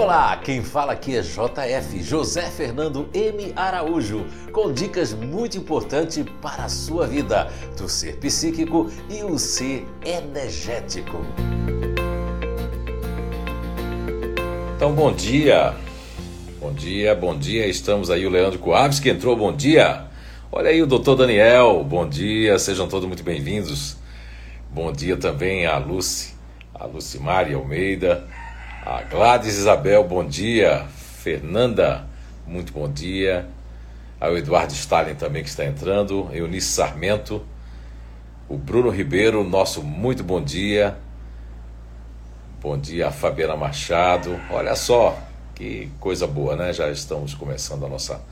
Olá, quem fala aqui é JF, José Fernando M. Araújo, com dicas muito importantes para a sua vida, do ser psíquico e o ser energético. Então, bom dia. Bom dia, bom dia. Estamos aí o Leandro Coaves que entrou. Bom dia. Olha aí o doutor Daniel. Bom dia. Sejam todos muito bem-vindos. Bom dia também a Lucy, a Lucimari Almeida, a Gladys Isabel, bom dia. Fernanda, muito bom dia. Ao Eduardo Stalin também que está entrando. Eunice Sarmento. O Bruno Ribeiro, nosso muito bom dia. Bom dia a Fabiana Machado. Olha só, que coisa boa, né? Já estamos começando a nossa.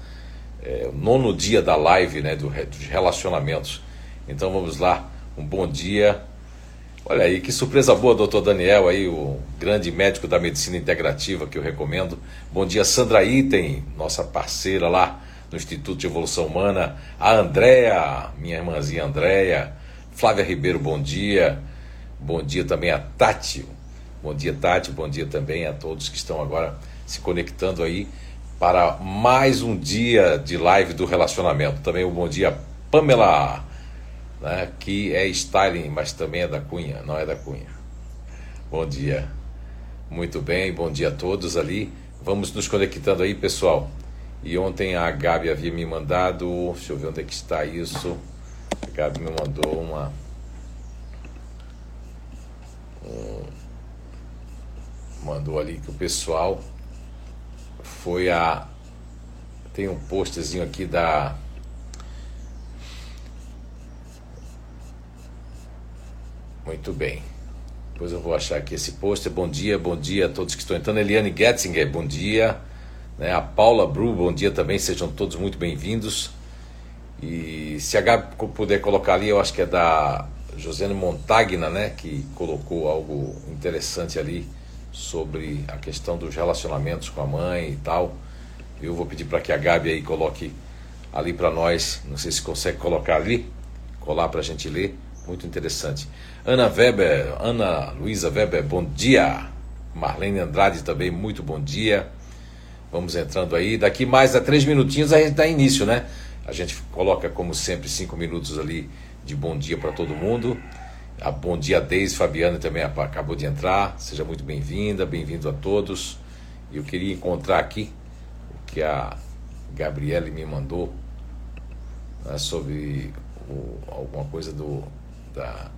É, o nono dia da live, né? Do, dos relacionamentos. Então vamos lá. Um bom dia Olha aí, que surpresa boa, doutor Daniel, aí, o grande médico da medicina integrativa que eu recomendo. Bom dia, Sandra Item, nossa parceira lá no Instituto de Evolução Humana. A Andréa, minha irmãzinha Andréa. Flávia Ribeiro, bom dia. Bom dia também a Tati. Bom dia, Tati. Bom dia também a todos que estão agora se conectando aí para mais um dia de live do relacionamento. Também um bom dia, Pamela né, que é styling, mas também é da Cunha, não é da Cunha. Bom dia. Muito bem, bom dia a todos ali. Vamos nos conectando aí, pessoal. E ontem a Gabi havia me mandado, deixa eu ver onde é que está isso. A Gabi me mandou uma um, mandou ali que o pessoal foi a tem um postzinho aqui da Muito bem. Depois eu vou achar aqui esse pôster. Bom dia, bom dia a todos que estão entrando. Eliane Getzinger, bom dia. Né? A Paula Bru, bom dia também. Sejam todos muito bem-vindos. E se a Gabi puder colocar ali, eu acho que é da Josiane Montagna, né? Que colocou algo interessante ali sobre a questão dos relacionamentos com a mãe e tal. Eu vou pedir para que a Gabi aí coloque ali para nós. Não sei se consegue colocar ali, colar para a gente ler. Muito interessante. Ana Weber, Ana Luísa Weber, bom dia. Marlene Andrade também, muito bom dia. Vamos entrando aí. Daqui mais a três minutinhos a gente dá início, né? A gente coloca, como sempre, cinco minutos ali de bom dia para todo mundo. A bom dia, Deise Fabiana também acabou de entrar. Seja muito bem-vinda, bem-vindo a todos. Eu queria encontrar aqui o que a Gabriele me mandou né, sobre o, alguma coisa do da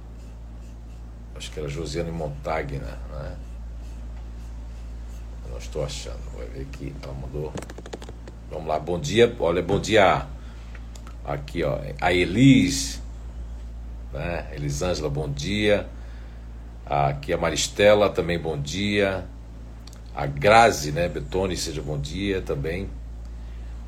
acho que era Josiane Montagna, né? Eu não estou achando, vai ver aqui, ela mandou. Vamos lá, bom dia, olha, bom dia aqui, ó, a Elis, né? Elisângela, bom dia. Aqui a Maristela, também bom dia. A Grazi, né, Betone, seja bom dia também.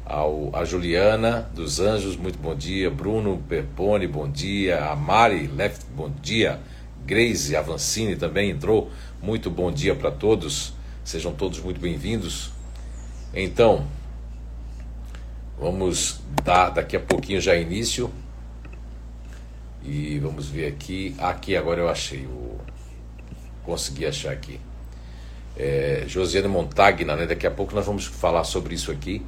Ao, a Juliana dos Anjos, muito bom dia. Bruno Perpone, bom dia. A Mari Left, bom dia. Grace Avancini também entrou. Muito bom dia para todos. Sejam todos muito bem-vindos. Então, vamos dar daqui a pouquinho já início. E vamos ver aqui. Aqui agora eu achei. O... Consegui achar aqui. É, Josiane Montagna, né? Daqui a pouco nós vamos falar sobre isso aqui.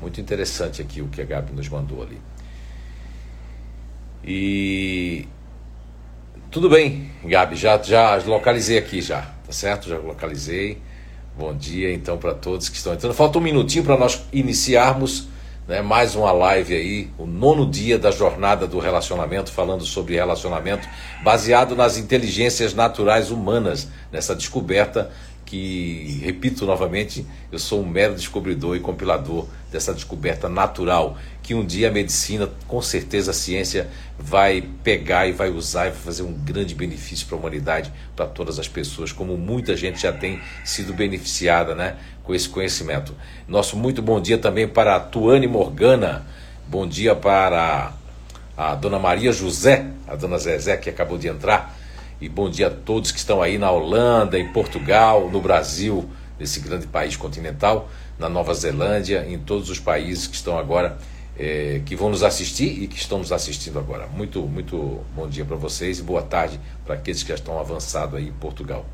Muito interessante aqui o que a Gabi nos mandou ali. E tudo bem, Gabi, já, já localizei aqui já, tá certo? Já localizei. Bom dia então para todos que estão entrando. Falta um minutinho para nós iniciarmos né, mais uma live aí, o nono dia da jornada do relacionamento, falando sobre relacionamento baseado nas inteligências naturais humanas, nessa descoberta que, repito novamente, eu sou um mero descobridor e compilador dessa descoberta natural, que um dia a medicina, com certeza a ciência, vai pegar e vai usar e vai fazer um grande benefício para a humanidade, para todas as pessoas, como muita gente já tem sido beneficiada né, com esse conhecimento. Nosso muito bom dia também para a Tuane Morgana, bom dia para a Dona Maria José, a Dona Zezé que acabou de entrar. E bom dia a todos que estão aí na Holanda, em Portugal, no Brasil, nesse grande país continental, na Nova Zelândia, em todos os países que estão agora, é, que vão nos assistir e que estão nos assistindo agora. Muito, muito bom dia para vocês e boa tarde para aqueles que já estão avançados aí em Portugal.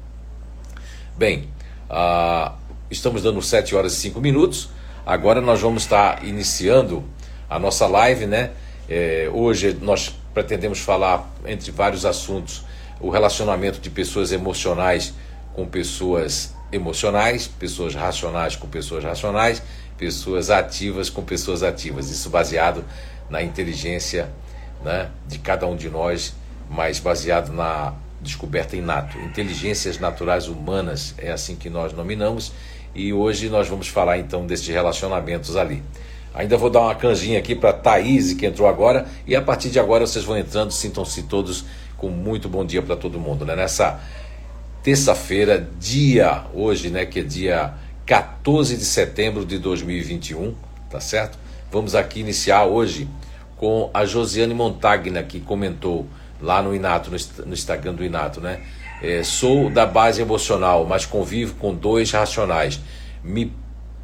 Bem, ah, estamos dando 7 horas e 5 minutos. Agora nós vamos estar iniciando a nossa live, né? É, hoje nós pretendemos falar, entre vários assuntos, o relacionamento de pessoas emocionais com pessoas emocionais, pessoas racionais com pessoas racionais, pessoas ativas com pessoas ativas. Isso baseado na inteligência né, de cada um de nós, mas baseado na descoberta inato. Inteligências naturais humanas é assim que nós nominamos e hoje nós vamos falar então desses relacionamentos ali. Ainda vou dar uma canjinha aqui para Thaís, que entrou agora, e a partir de agora vocês vão entrando, sintam-se todos com muito bom dia para todo mundo, né? Nessa terça-feira, dia hoje, né, que é dia 14 de setembro de 2021, tá certo? Vamos aqui iniciar hoje com a Josiane Montagna, que comentou lá no Inato, no Instagram do Inato, né? É, sou da base emocional, mas convivo com dois racionais. Me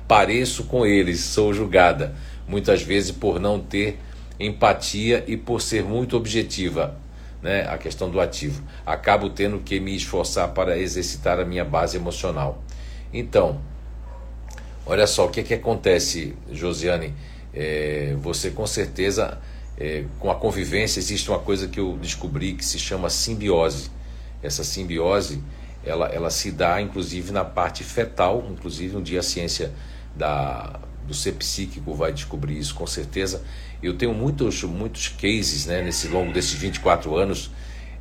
pareço com eles, sou julgada, muitas vezes por não ter empatia e por ser muito objetiva né, a questão do ativo. Acabo tendo que me esforçar para exercitar a minha base emocional. Então, olha só o que, é que acontece, Josiane. É, você com certeza, é, com a convivência, existe uma coisa que eu descobri que se chama simbiose. Essa simbiose ela, ela se dá inclusive na parte fetal, inclusive um dia a ciência da, do ser psíquico vai descobrir isso com certeza. Eu tenho muitos, muitos cases, né, nesse longo desses 24 anos,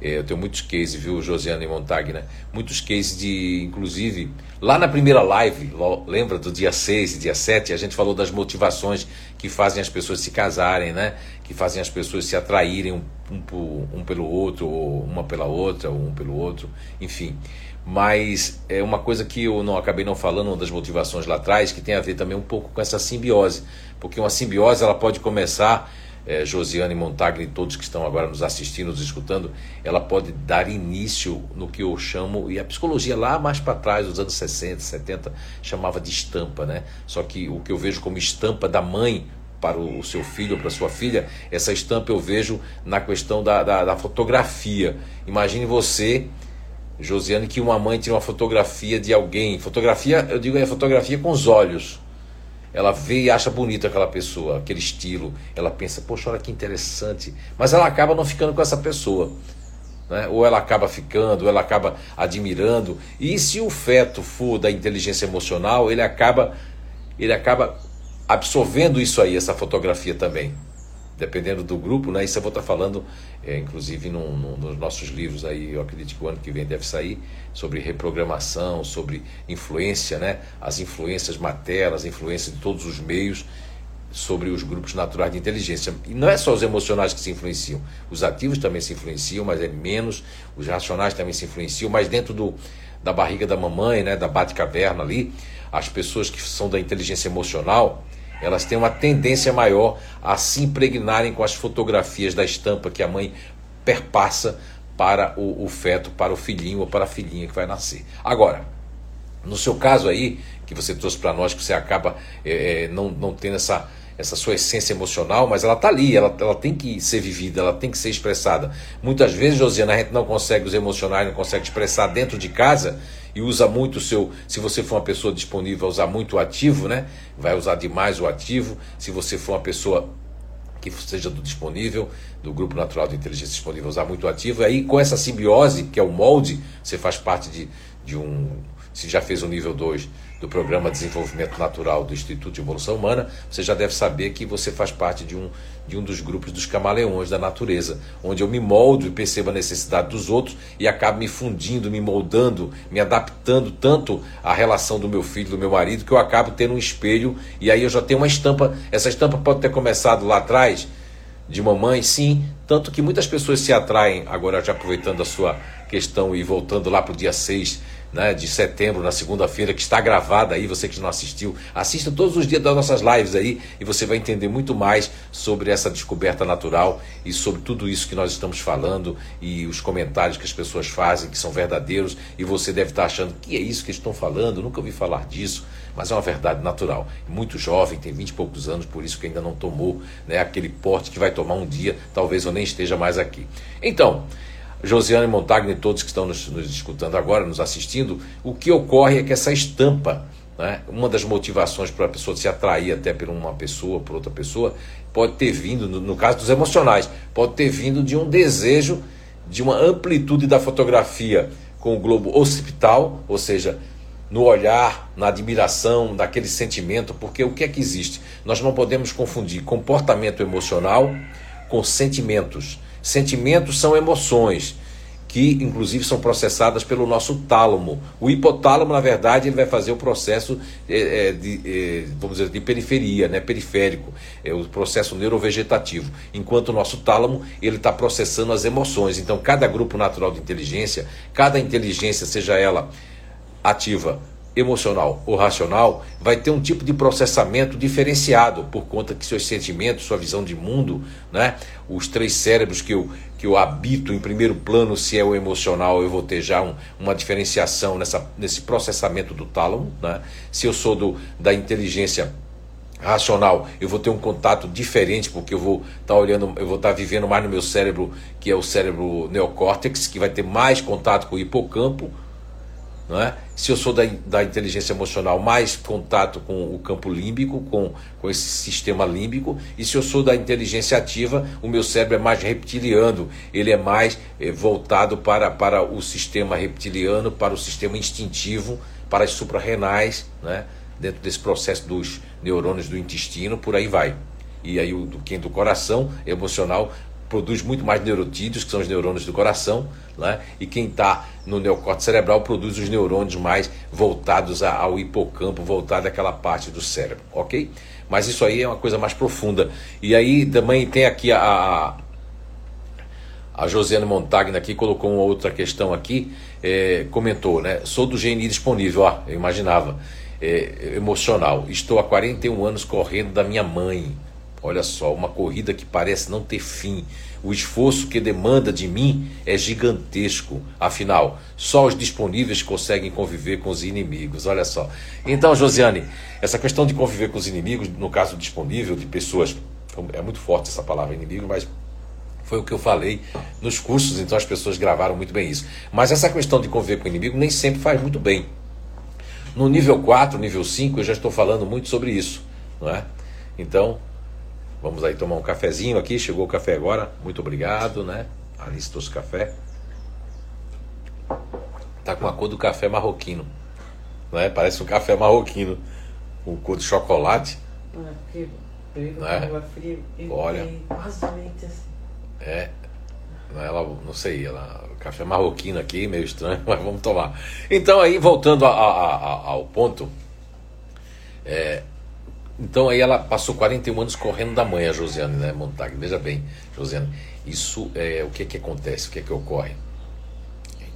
eh, eu tenho muitos cases, viu, Josiane Montagna? Muitos cases de, inclusive, lá na primeira live, lembra do dia 6 e dia 7, a gente falou das motivações que fazem as pessoas se casarem, né? Que fazem as pessoas se atraírem um, um, um pelo outro, ou uma pela outra, ou um pelo outro, enfim mas é uma coisa que eu não acabei não falando uma das motivações lá atrás que tem a ver também um pouco com essa simbiose porque uma simbiose ela pode começar, é, Josiane Montagni todos que estão agora nos assistindo, nos escutando, ela pode dar início no que eu chamo, e a psicologia lá mais para trás, nos anos 60, 70, chamava de estampa, né? Só que o que eu vejo como estampa da mãe para o seu filho ou para sua filha, essa estampa eu vejo na questão da, da, da fotografia. Imagine você Josiane, que uma mãe tira uma fotografia de alguém. Fotografia, eu digo, é fotografia com os olhos. Ela vê e acha bonito aquela pessoa, aquele estilo. Ela pensa, poxa, olha que interessante. Mas ela acaba não ficando com essa pessoa. Né? Ou ela acaba ficando, ou ela acaba admirando. E se o feto for da inteligência emocional, ele acaba, ele acaba absorvendo isso aí, essa fotografia também dependendo do grupo, né? Isso eu vou estar falando, é, inclusive, nos nossos livros aí, eu acredito que o ano que vem deve sair, sobre reprogramação, sobre influência, né? As influências maternas, as influências de todos os meios sobre os grupos naturais de inteligência. E não é só os emocionais que se influenciam, os ativos também se influenciam, mas é menos, os racionais também se influenciam, mas dentro do, da barriga da mamãe, né, da bate-caverna ali, as pessoas que são da inteligência emocional, elas têm uma tendência maior a se impregnarem com as fotografias da estampa que a mãe perpassa para o, o feto, para o filhinho ou para a filhinha que vai nascer. Agora, no seu caso aí, que você trouxe para nós, que você acaba é, não, não tendo essa, essa sua essência emocional, mas ela está ali, ela, ela tem que ser vivida, ela tem que ser expressada. Muitas vezes, Josiana, a gente não consegue os emocionais, não consegue expressar dentro de casa e usa muito o seu. Se você for uma pessoa disponível, usar muito o ativo, né? Vai usar demais o ativo. Se você for uma pessoa que seja do disponível, do grupo natural de inteligência disponível, usar muito o ativo. E aí, com essa simbiose, que é o molde, você faz parte de, de um. Se já fez o nível 2 do Programa de Desenvolvimento Natural do Instituto de Evolução Humana, você já deve saber que você faz parte de um, de um dos grupos dos camaleões da natureza, onde eu me moldo e percebo a necessidade dos outros e acabo me fundindo, me moldando, me adaptando tanto à relação do meu filho, do meu marido, que eu acabo tendo um espelho e aí eu já tenho uma estampa. Essa estampa pode ter começado lá atrás de mamãe, sim, tanto que muitas pessoas se atraem, agora já aproveitando a sua questão e voltando lá para o dia 6 né, de setembro, na segunda-feira, que está gravada aí, você que não assistiu, assista todos os dias das nossas lives aí e você vai entender muito mais sobre essa descoberta natural e sobre tudo isso que nós estamos falando e os comentários que as pessoas fazem, que são verdadeiros, e você deve estar achando que é isso que estão falando, nunca ouvi falar disso, mas é uma verdade natural. Muito jovem, tem 20 e poucos anos, por isso que ainda não tomou né, aquele porte que vai tomar um dia, talvez eu nem esteja mais aqui. Então, Josiane Montagna e todos que estão nos, nos escutando agora, nos assistindo, o que ocorre é que essa estampa né? uma das motivações para a pessoa se atrair até por uma pessoa, por outra pessoa, pode ter vindo, no, no caso dos emocionais, pode ter vindo de um desejo de uma amplitude da fotografia com o globo occipital, ou seja, no olhar, na admiração, naquele sentimento, porque o que é que existe? Nós não podemos confundir comportamento emocional com sentimentos. Sentimentos são emoções que inclusive são processadas pelo nosso tálamo. O hipotálamo, na verdade, ele vai fazer o processo é, é, de, é, vamos dizer, de periferia, né, periférico, é o processo neurovegetativo, enquanto o nosso tálamo ele está processando as emoções. Então, cada grupo natural de inteligência, cada inteligência, seja ela ativa emocional ou racional, vai ter um tipo de processamento diferenciado por conta que seus sentimentos, sua visão de mundo, né? os três cérebros que eu, que eu habito em primeiro plano, se é o emocional, eu vou ter já um, uma diferenciação nessa, nesse processamento do tálamo. Né? Se eu sou do, da inteligência racional, eu vou ter um contato diferente, porque eu vou estar tá olhando, eu vou estar tá vivendo mais no meu cérebro, que é o cérebro neocórtex, que vai ter mais contato com o hipocampo, é? Se eu sou da, da inteligência emocional, mais contato com o campo límbico, com, com esse sistema límbico. E se eu sou da inteligência ativa, o meu cérebro é mais reptiliano, ele é mais é, voltado para, para o sistema reptiliano, para o sistema instintivo, para as suprarrenais, né? dentro desse processo dos neurônios do intestino, por aí vai. E aí o do, quem do coração emocional produz muito mais neurotídeos, que são os neurônios do coração, né? e quem está no neocórtex cerebral produz os neurônios mais voltados ao hipocampo, voltado àquela parte do cérebro, ok? Mas isso aí é uma coisa mais profunda. E aí também tem aqui a, a Josiane Montagna aqui colocou uma outra questão aqui, é, comentou, né? Sou do GNI disponível, ó, eu imaginava, é, emocional. Estou há 41 anos correndo da minha mãe. Olha só, uma corrida que parece não ter fim. O esforço que demanda de mim é gigantesco. Afinal, só os disponíveis conseguem conviver com os inimigos. Olha só. Então, Josiane, essa questão de conviver com os inimigos, no caso disponível, de pessoas. É muito forte essa palavra inimigo, mas foi o que eu falei nos cursos, então as pessoas gravaram muito bem isso. Mas essa questão de conviver com o inimigo nem sempre faz muito bem. No nível 4, nível 5, eu já estou falando muito sobre isso. Não é? Então, Vamos aí tomar um cafezinho aqui. Chegou o café agora. Muito obrigado, né? Aristos Café. Tá com a cor do café marroquino. Né? Parece um café marroquino. Com cor de chocolate. É, porque né? frio. Olha. Quase assim. É. Ela, não sei, ela, café marroquino aqui, meio estranho, mas vamos tomar. Então aí, voltando a, a, a, ao ponto, é, então aí ela passou 41 anos correndo da mãe, a Josiane, né, Montag? Veja bem, Josiane, isso é o que que acontece, o que que ocorre?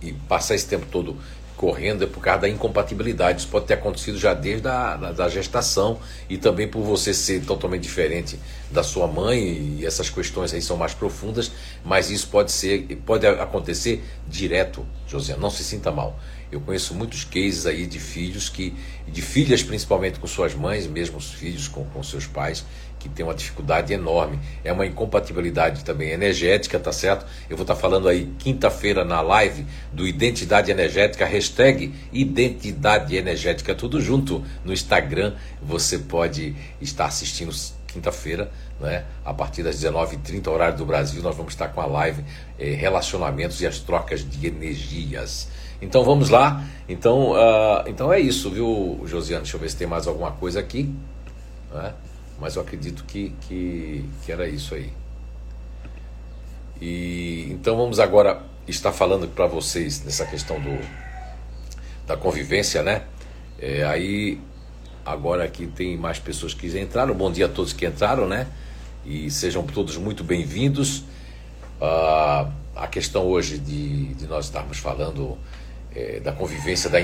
E passar esse tempo todo correndo é por causa da incompatibilidade. Isso pode ter acontecido já desde a da, da gestação e também por você ser totalmente diferente da sua mãe e essas questões aí são mais profundas, mas isso pode ser, pode acontecer direto, Josiane, não se sinta mal. Eu conheço muitos cases aí de filhos que, de filhas principalmente com suas mães, mesmo os filhos com, com seus pais, que tem uma dificuldade enorme. É uma incompatibilidade também energética, tá certo? Eu vou estar tá falando aí quinta-feira na live do Identidade Energética, hashtag Identidade Energética, tudo junto no Instagram. Você pode estar assistindo quinta-feira, né? A partir das 19h30, horário do Brasil, nós vamos estar com a live eh, Relacionamentos e as Trocas de Energias. Então vamos lá. Então, uh, então é isso, viu, Josiane? Deixa eu ver se tem mais alguma coisa aqui. Né? Mas eu acredito que, que, que era isso aí. E então vamos agora estar falando para vocês nessa questão do, da convivência, né? É, aí agora aqui tem mais pessoas que entraram. Bom dia a todos que entraram, né? E sejam todos muito bem-vindos. Uh, a questão hoje de, de nós estarmos falando é, da convivência da,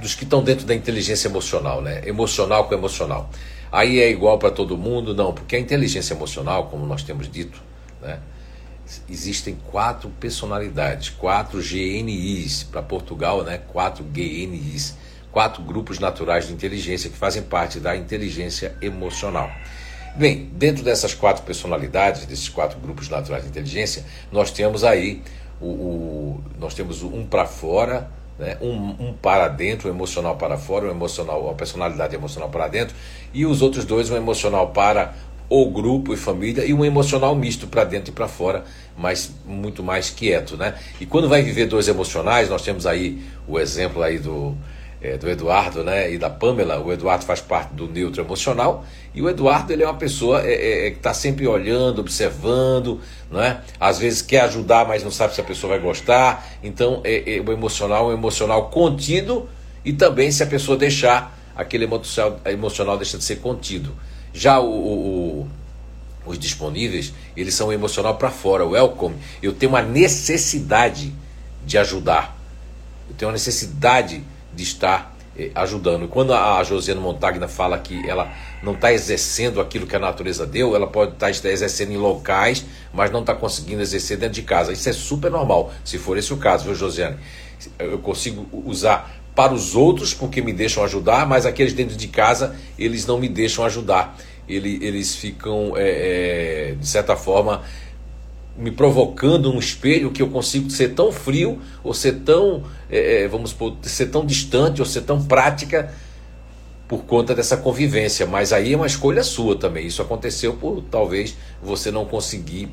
dos que estão dentro da inteligência emocional, né? Emocional com emocional. Aí é igual para todo mundo? Não, porque a inteligência emocional, como nós temos dito, né? Existem quatro personalidades, quatro GNIs para Portugal, né? Quatro GNIs, quatro grupos naturais de inteligência que fazem parte da inteligência emocional. Bem, dentro dessas quatro personalidades, desses quatro grupos naturais de inteligência, nós temos aí o, o nós temos um para fora, né? um, um para dentro, um emocional para fora, um emocional, uma personalidade emocional para dentro, e os outros dois, um emocional para o grupo e família, e um emocional misto para dentro e para fora, mas muito mais quieto. Né? E quando vai viver dois emocionais, nós temos aí o exemplo aí do é, do Eduardo né, e da Pamela. O Eduardo faz parte do neutro emocional e o Eduardo ele é uma pessoa é, é, é que está sempre olhando, observando, né? às vezes quer ajudar, mas não sabe se a pessoa vai gostar. Então, é, é, o emocional é um emocional contido e também se a pessoa deixar, aquele emocional, emocional deixa de ser contido. Já o, o, o os disponíveis, eles são emocional para fora, o welcome. Eu tenho uma necessidade de ajudar. Eu tenho uma necessidade de estar eh, ajudando. Quando a Josiana Montagna fala que ela não está exercendo aquilo que a natureza deu, ela pode tá estar exercendo em locais, mas não está conseguindo exercer dentro de casa. Isso é super normal, se for esse o caso, viu, Josiane? Eu consigo usar para os outros porque me deixam ajudar, mas aqueles dentro de casa, eles não me deixam ajudar. Eles, eles ficam, é, é, de certa forma, me provocando um espelho que eu consigo ser tão frio ou ser tão, é, é vamos por, ser tão distante ou ser tão prática por conta dessa convivência. Mas aí é uma escolha sua também. Isso aconteceu por talvez você não conseguir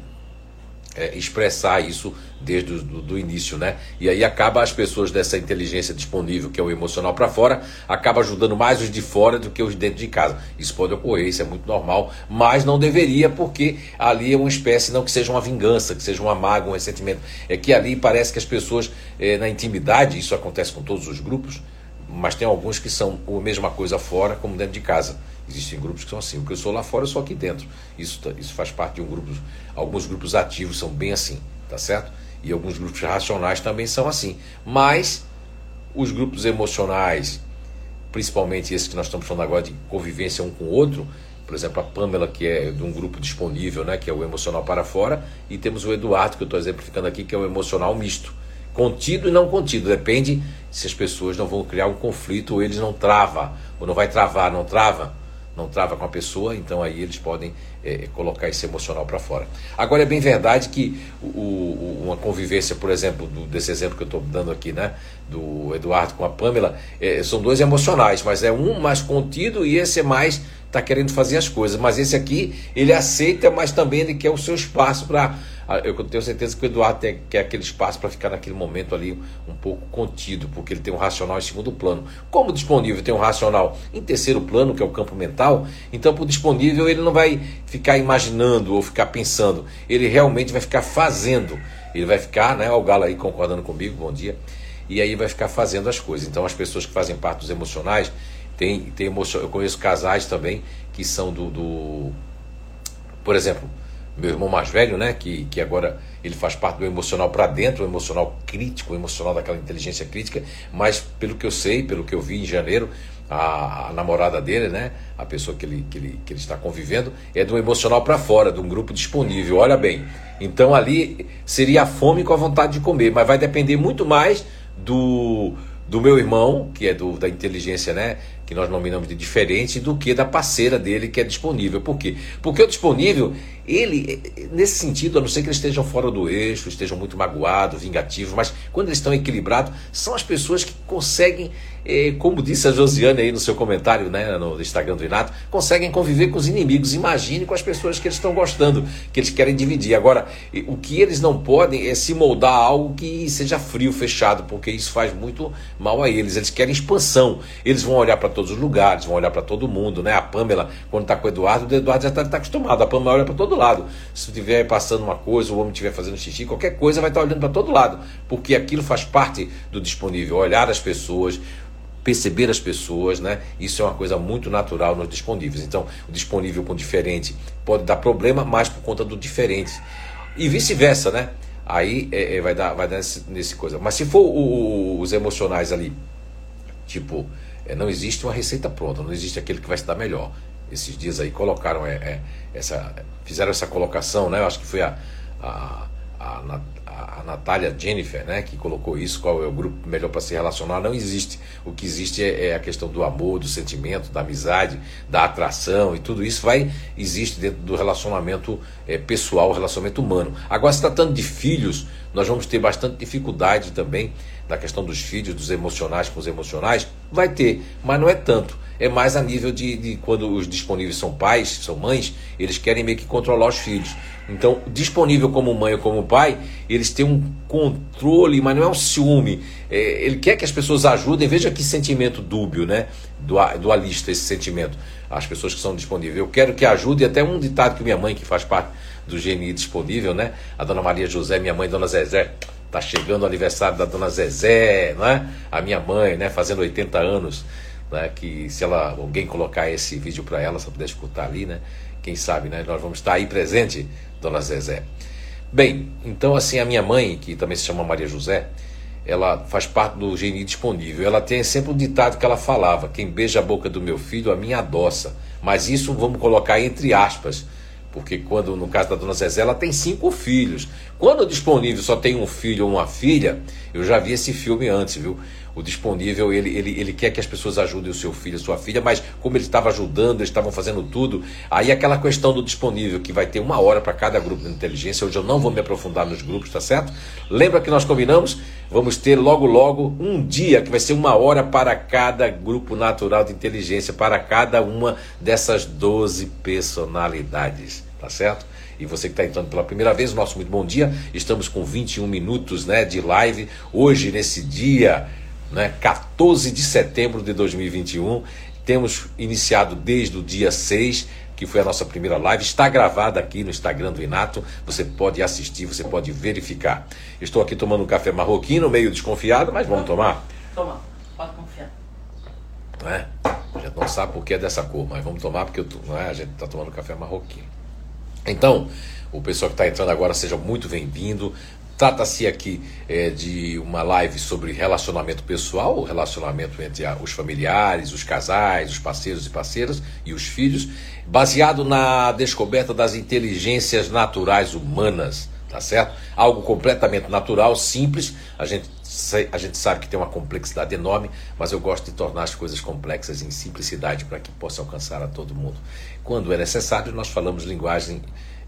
é, expressar isso desde o do, início, né? E aí acaba as pessoas dessa inteligência disponível, que é o emocional para fora, acaba ajudando mais os de fora do que os dentro de casa. Isso pode ocorrer, isso é muito normal, mas não deveria, porque ali é uma espécie, não que seja uma vingança, que seja uma mágoa, um ressentimento. É que ali parece que as pessoas, é, na intimidade, isso acontece com todos os grupos, mas tem alguns que são a mesma coisa fora como dentro de casa. Existem grupos que são assim. O que eu sou lá fora, eu sou aqui dentro. Isso, tá, isso faz parte de um grupo. Alguns grupos ativos são bem assim, tá certo? E alguns grupos racionais também são assim. Mas os grupos emocionais, principalmente esses que nós estamos falando agora de convivência um com o outro, por exemplo, a Pamela, que é de um grupo disponível, né, que é o emocional para fora, e temos o Eduardo, que eu estou exemplificando aqui, que é o emocional misto. Contido e não contido, depende se as pessoas não vão criar um conflito ou eles não trava, ou não vai travar, não trava não trava com a pessoa, então aí eles podem é, colocar esse emocional para fora. Agora é bem verdade que o, o, uma convivência, por exemplo, do, desse exemplo que eu estou dando aqui, né, do Eduardo com a Pamela, é, são dois emocionais, mas é um mais contido e esse é mais está querendo fazer as coisas. Mas esse aqui ele aceita, mas também ele quer o seu espaço para eu tenho certeza que o Eduardo tem, quer aquele espaço para ficar naquele momento ali um pouco contido, porque ele tem um racional em segundo plano. Como disponível tem um racional em terceiro plano, que é o campo mental, então o disponível ele não vai ficar imaginando ou ficar pensando, ele realmente vai ficar fazendo. Ele vai ficar, né? Olha o Galo aí concordando comigo, bom dia. E aí vai ficar fazendo as coisas. Então as pessoas que fazem parte dos emocionais, tem, tem emoção, eu conheço casais também que são do, do por exemplo, meu irmão mais velho, né, que, que agora ele faz parte do emocional para dentro, o emocional crítico, o emocional daquela inteligência crítica, mas pelo que eu sei, pelo que eu vi em janeiro, a, a namorada dele, né, a pessoa que ele, que ele, que ele está convivendo, é do emocional para fora, de um grupo disponível, olha bem. Então ali seria a fome com a vontade de comer, mas vai depender muito mais do, do meu irmão, que é do, da inteligência, né, que nós nominamos de diferente, do que da parceira dele, que é disponível. Por quê? Porque o disponível, ele, nesse sentido, a não ser que eles estejam fora do eixo, estejam muito magoados, vingativos, mas quando eles estão equilibrados, são as pessoas que conseguem, eh, como disse a Josiane aí no seu comentário, né, no Instagram do Inato, conseguem conviver com os inimigos. Imagine com as pessoas que eles estão gostando, que eles querem dividir. Agora, o que eles não podem é se moldar a algo que seja frio, fechado, porque isso faz muito mal a eles. Eles querem expansão. Eles vão olhar para todos os lugares, vão olhar para todo mundo, né? A Pamela, quando está com o Eduardo, o Eduardo já está tá acostumado. A Pamela olha para todo lado. Se estiver passando uma coisa, o homem estiver fazendo xixi, qualquer coisa vai estar tá olhando para todo lado, porque aquilo faz parte do disponível. Olhar as pessoas, perceber as pessoas, né? Isso é uma coisa muito natural nos disponíveis. Então, o disponível com diferente pode dar problema, mais por conta do diferente. E vice-versa, né? Aí é, é, vai dar, vai dar nesse, nesse coisa. Mas se for o, os emocionais ali, tipo, é, não existe uma receita pronta, não existe aquele que vai se dar melhor. Esses dias aí colocaram é, é, essa, fizeram essa colocação, né? Eu acho que foi a, a, a, a, Natália Jennifer, né, que colocou isso, qual é o grupo melhor para se relacionar, não existe. O que existe é, é, a questão do amor, do sentimento, da amizade, da atração e tudo isso vai existe dentro do relacionamento é, pessoal, relacionamento humano. Agora, se tratando de filhos, nós vamos ter bastante dificuldade também na questão dos filhos, dos emocionais com os emocionais, vai ter, mas não é tanto. É mais a nível de, de quando os disponíveis são pais, são mães, eles querem meio que controlar os filhos. Então, disponível como mãe ou como pai, eles têm um controle, mas não é um ciúme. É, ele quer que as pessoas ajudem. Veja que sentimento dúbio, né? Dualista esse sentimento. As pessoas que são disponíveis. Eu quero que ajude. Até um ditado que minha mãe, que faz parte do GNI disponível, né? A dona Maria José, minha mãe, dona Zezé, tá chegando o aniversário da dona Zezé, né? A minha mãe, né? Fazendo 80 anos. Né, que se ela alguém colocar esse vídeo para ela, se ela puder escutar ali, né, quem sabe, né, nós vamos estar aí presente Dona Zezé. Bem, então assim, a minha mãe, que também se chama Maria José, ela faz parte do GNI disponível. Ela tem sempre um ditado que ela falava: quem beija a boca do meu filho, a minha adoça. Mas isso vamos colocar entre aspas, porque quando, no caso da dona Zezé, ela tem cinco filhos. Quando o disponível só tem um filho ou uma filha, eu já vi esse filme antes, viu? O disponível, ele, ele, ele quer que as pessoas ajudem o seu filho, a sua filha, mas como ele estava ajudando, eles estavam fazendo tudo, aí aquela questão do disponível, que vai ter uma hora para cada grupo de inteligência, hoje eu não vou me aprofundar nos grupos, tá certo? Lembra que nós combinamos? Vamos ter logo, logo um dia que vai ser uma hora para cada grupo natural de inteligência, para cada uma dessas 12 personalidades, tá certo? E você que está entrando pela primeira vez, nosso muito bom dia. Estamos com 21 minutos né, de live. Hoje, nesse dia né, 14 de setembro de 2021. Temos iniciado desde o dia 6, que foi a nossa primeira live. Está gravada aqui no Instagram do Inato. Você pode assistir, você pode verificar. Estou aqui tomando um café marroquino, meio desconfiado, mas vamos tomar? Toma, pode confiar. Não é? A gente não sabe por que é dessa cor, mas vamos tomar porque é? a gente está tomando café marroquino. Então, o pessoal que está entrando agora, seja muito bem-vindo. Trata-se aqui é, de uma live sobre relacionamento pessoal, o relacionamento entre os familiares, os casais, os parceiros e parceiras e os filhos, baseado na descoberta das inteligências naturais humanas, tá certo? Algo completamente natural, simples. A gente, a gente sabe que tem uma complexidade enorme, mas eu gosto de tornar as coisas complexas em simplicidade para que possa alcançar a todo mundo. Quando é necessário, nós falamos linguagem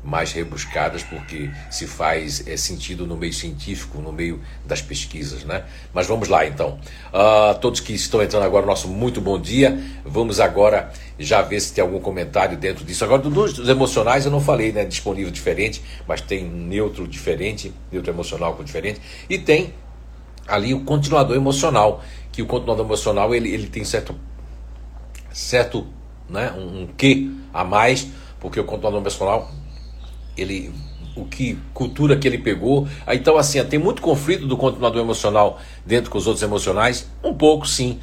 mais rebuscadas, porque se faz é, sentido no meio científico, no meio das pesquisas, né? Mas vamos lá então. Uh, todos que estão entrando agora, nosso muito bom dia. Vamos agora já ver se tem algum comentário dentro disso. Agora, dos emocionais eu não falei, né? Disponível diferente, mas tem neutro diferente, neutro emocional com diferente, e tem ali o continuador emocional, que o continuador emocional ele, ele tem certo, certo né? um, um quê a mais, porque o continuador emocional ele o que cultura que ele pegou. Então assim, tem muito conflito do continuador emocional dentro com os outros emocionais, um pouco sim,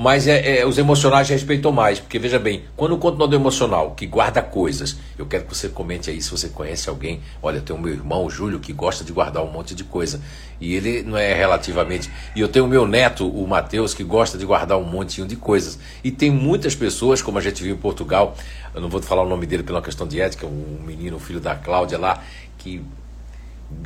mas é, é, os emocionais respeitam mais, porque veja bem, quando o continuador emocional que guarda coisas, eu quero que você comente aí se você conhece alguém. Olha, eu tenho meu irmão, o Júlio, que gosta de guardar um monte de coisa, e ele não é relativamente. E eu tenho o meu neto, o Matheus, que gosta de guardar um montinho de coisas. E tem muitas pessoas, como a gente viu em Portugal, eu não vou falar o nome dele pela questão de ética, um menino, o filho da Cláudia lá, que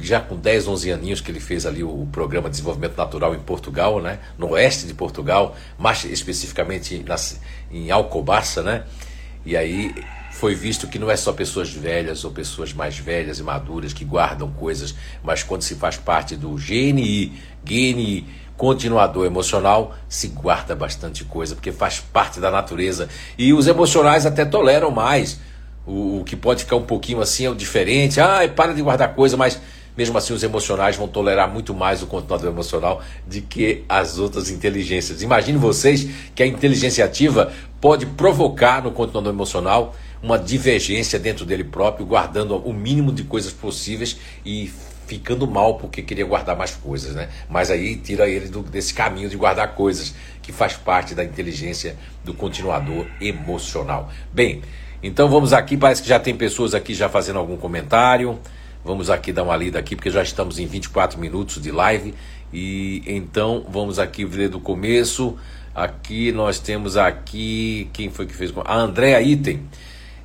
já com 10, 11 aninhos que ele fez ali o programa de desenvolvimento natural em Portugal, né? no oeste de Portugal, mais especificamente em Alcobaça, né? E aí foi visto que não é só pessoas velhas ou pessoas mais velhas e maduras que guardam coisas, mas quando se faz parte do GNI, GNI, continuador emocional, se guarda bastante coisa, porque faz parte da natureza. E os emocionais até toleram mais o, o, que pode ficar um pouquinho assim é o diferente. Ah, para de guardar coisa, mas mesmo assim os emocionais vão tolerar muito mais o continuador emocional de que as outras inteligências. Imagine vocês que a inteligência ativa pode provocar no continuador emocional uma divergência dentro dele próprio, guardando o mínimo de coisas possíveis e ficando mal porque queria guardar mais coisas, né? Mas aí tira ele do, desse caminho de guardar coisas que faz parte da inteligência do continuador emocional. Bem, então vamos aqui, parece que já tem pessoas aqui já fazendo algum comentário. Vamos aqui dar uma lida aqui, porque já estamos em 24 minutos de live. E então vamos aqui ver do começo. Aqui nós temos aqui. Quem foi que fez? A Andréa Item.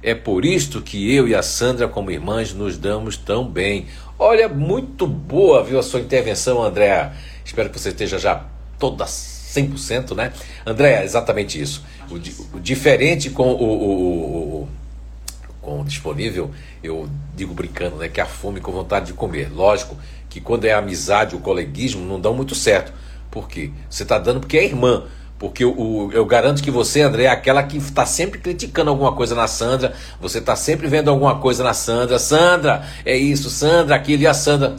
É por isto que eu e a Sandra, como irmãs, nos damos tão bem. Olha, muito boa, viu, a sua intervenção, André. Espero que você esteja já toda 100%, né? André, exatamente isso. O, o diferente com o, o, o, com o disponível, eu digo brincando, né? Que a fome com vontade de comer. Lógico que quando é amizade, o coleguismo, não dão muito certo. Por quê? Você está dando porque é irmã. Porque o, eu garanto que você, André, é aquela que está sempre criticando alguma coisa na Sandra. Você está sempre vendo alguma coisa na Sandra. Sandra, é isso, Sandra, aquilo e a Sandra.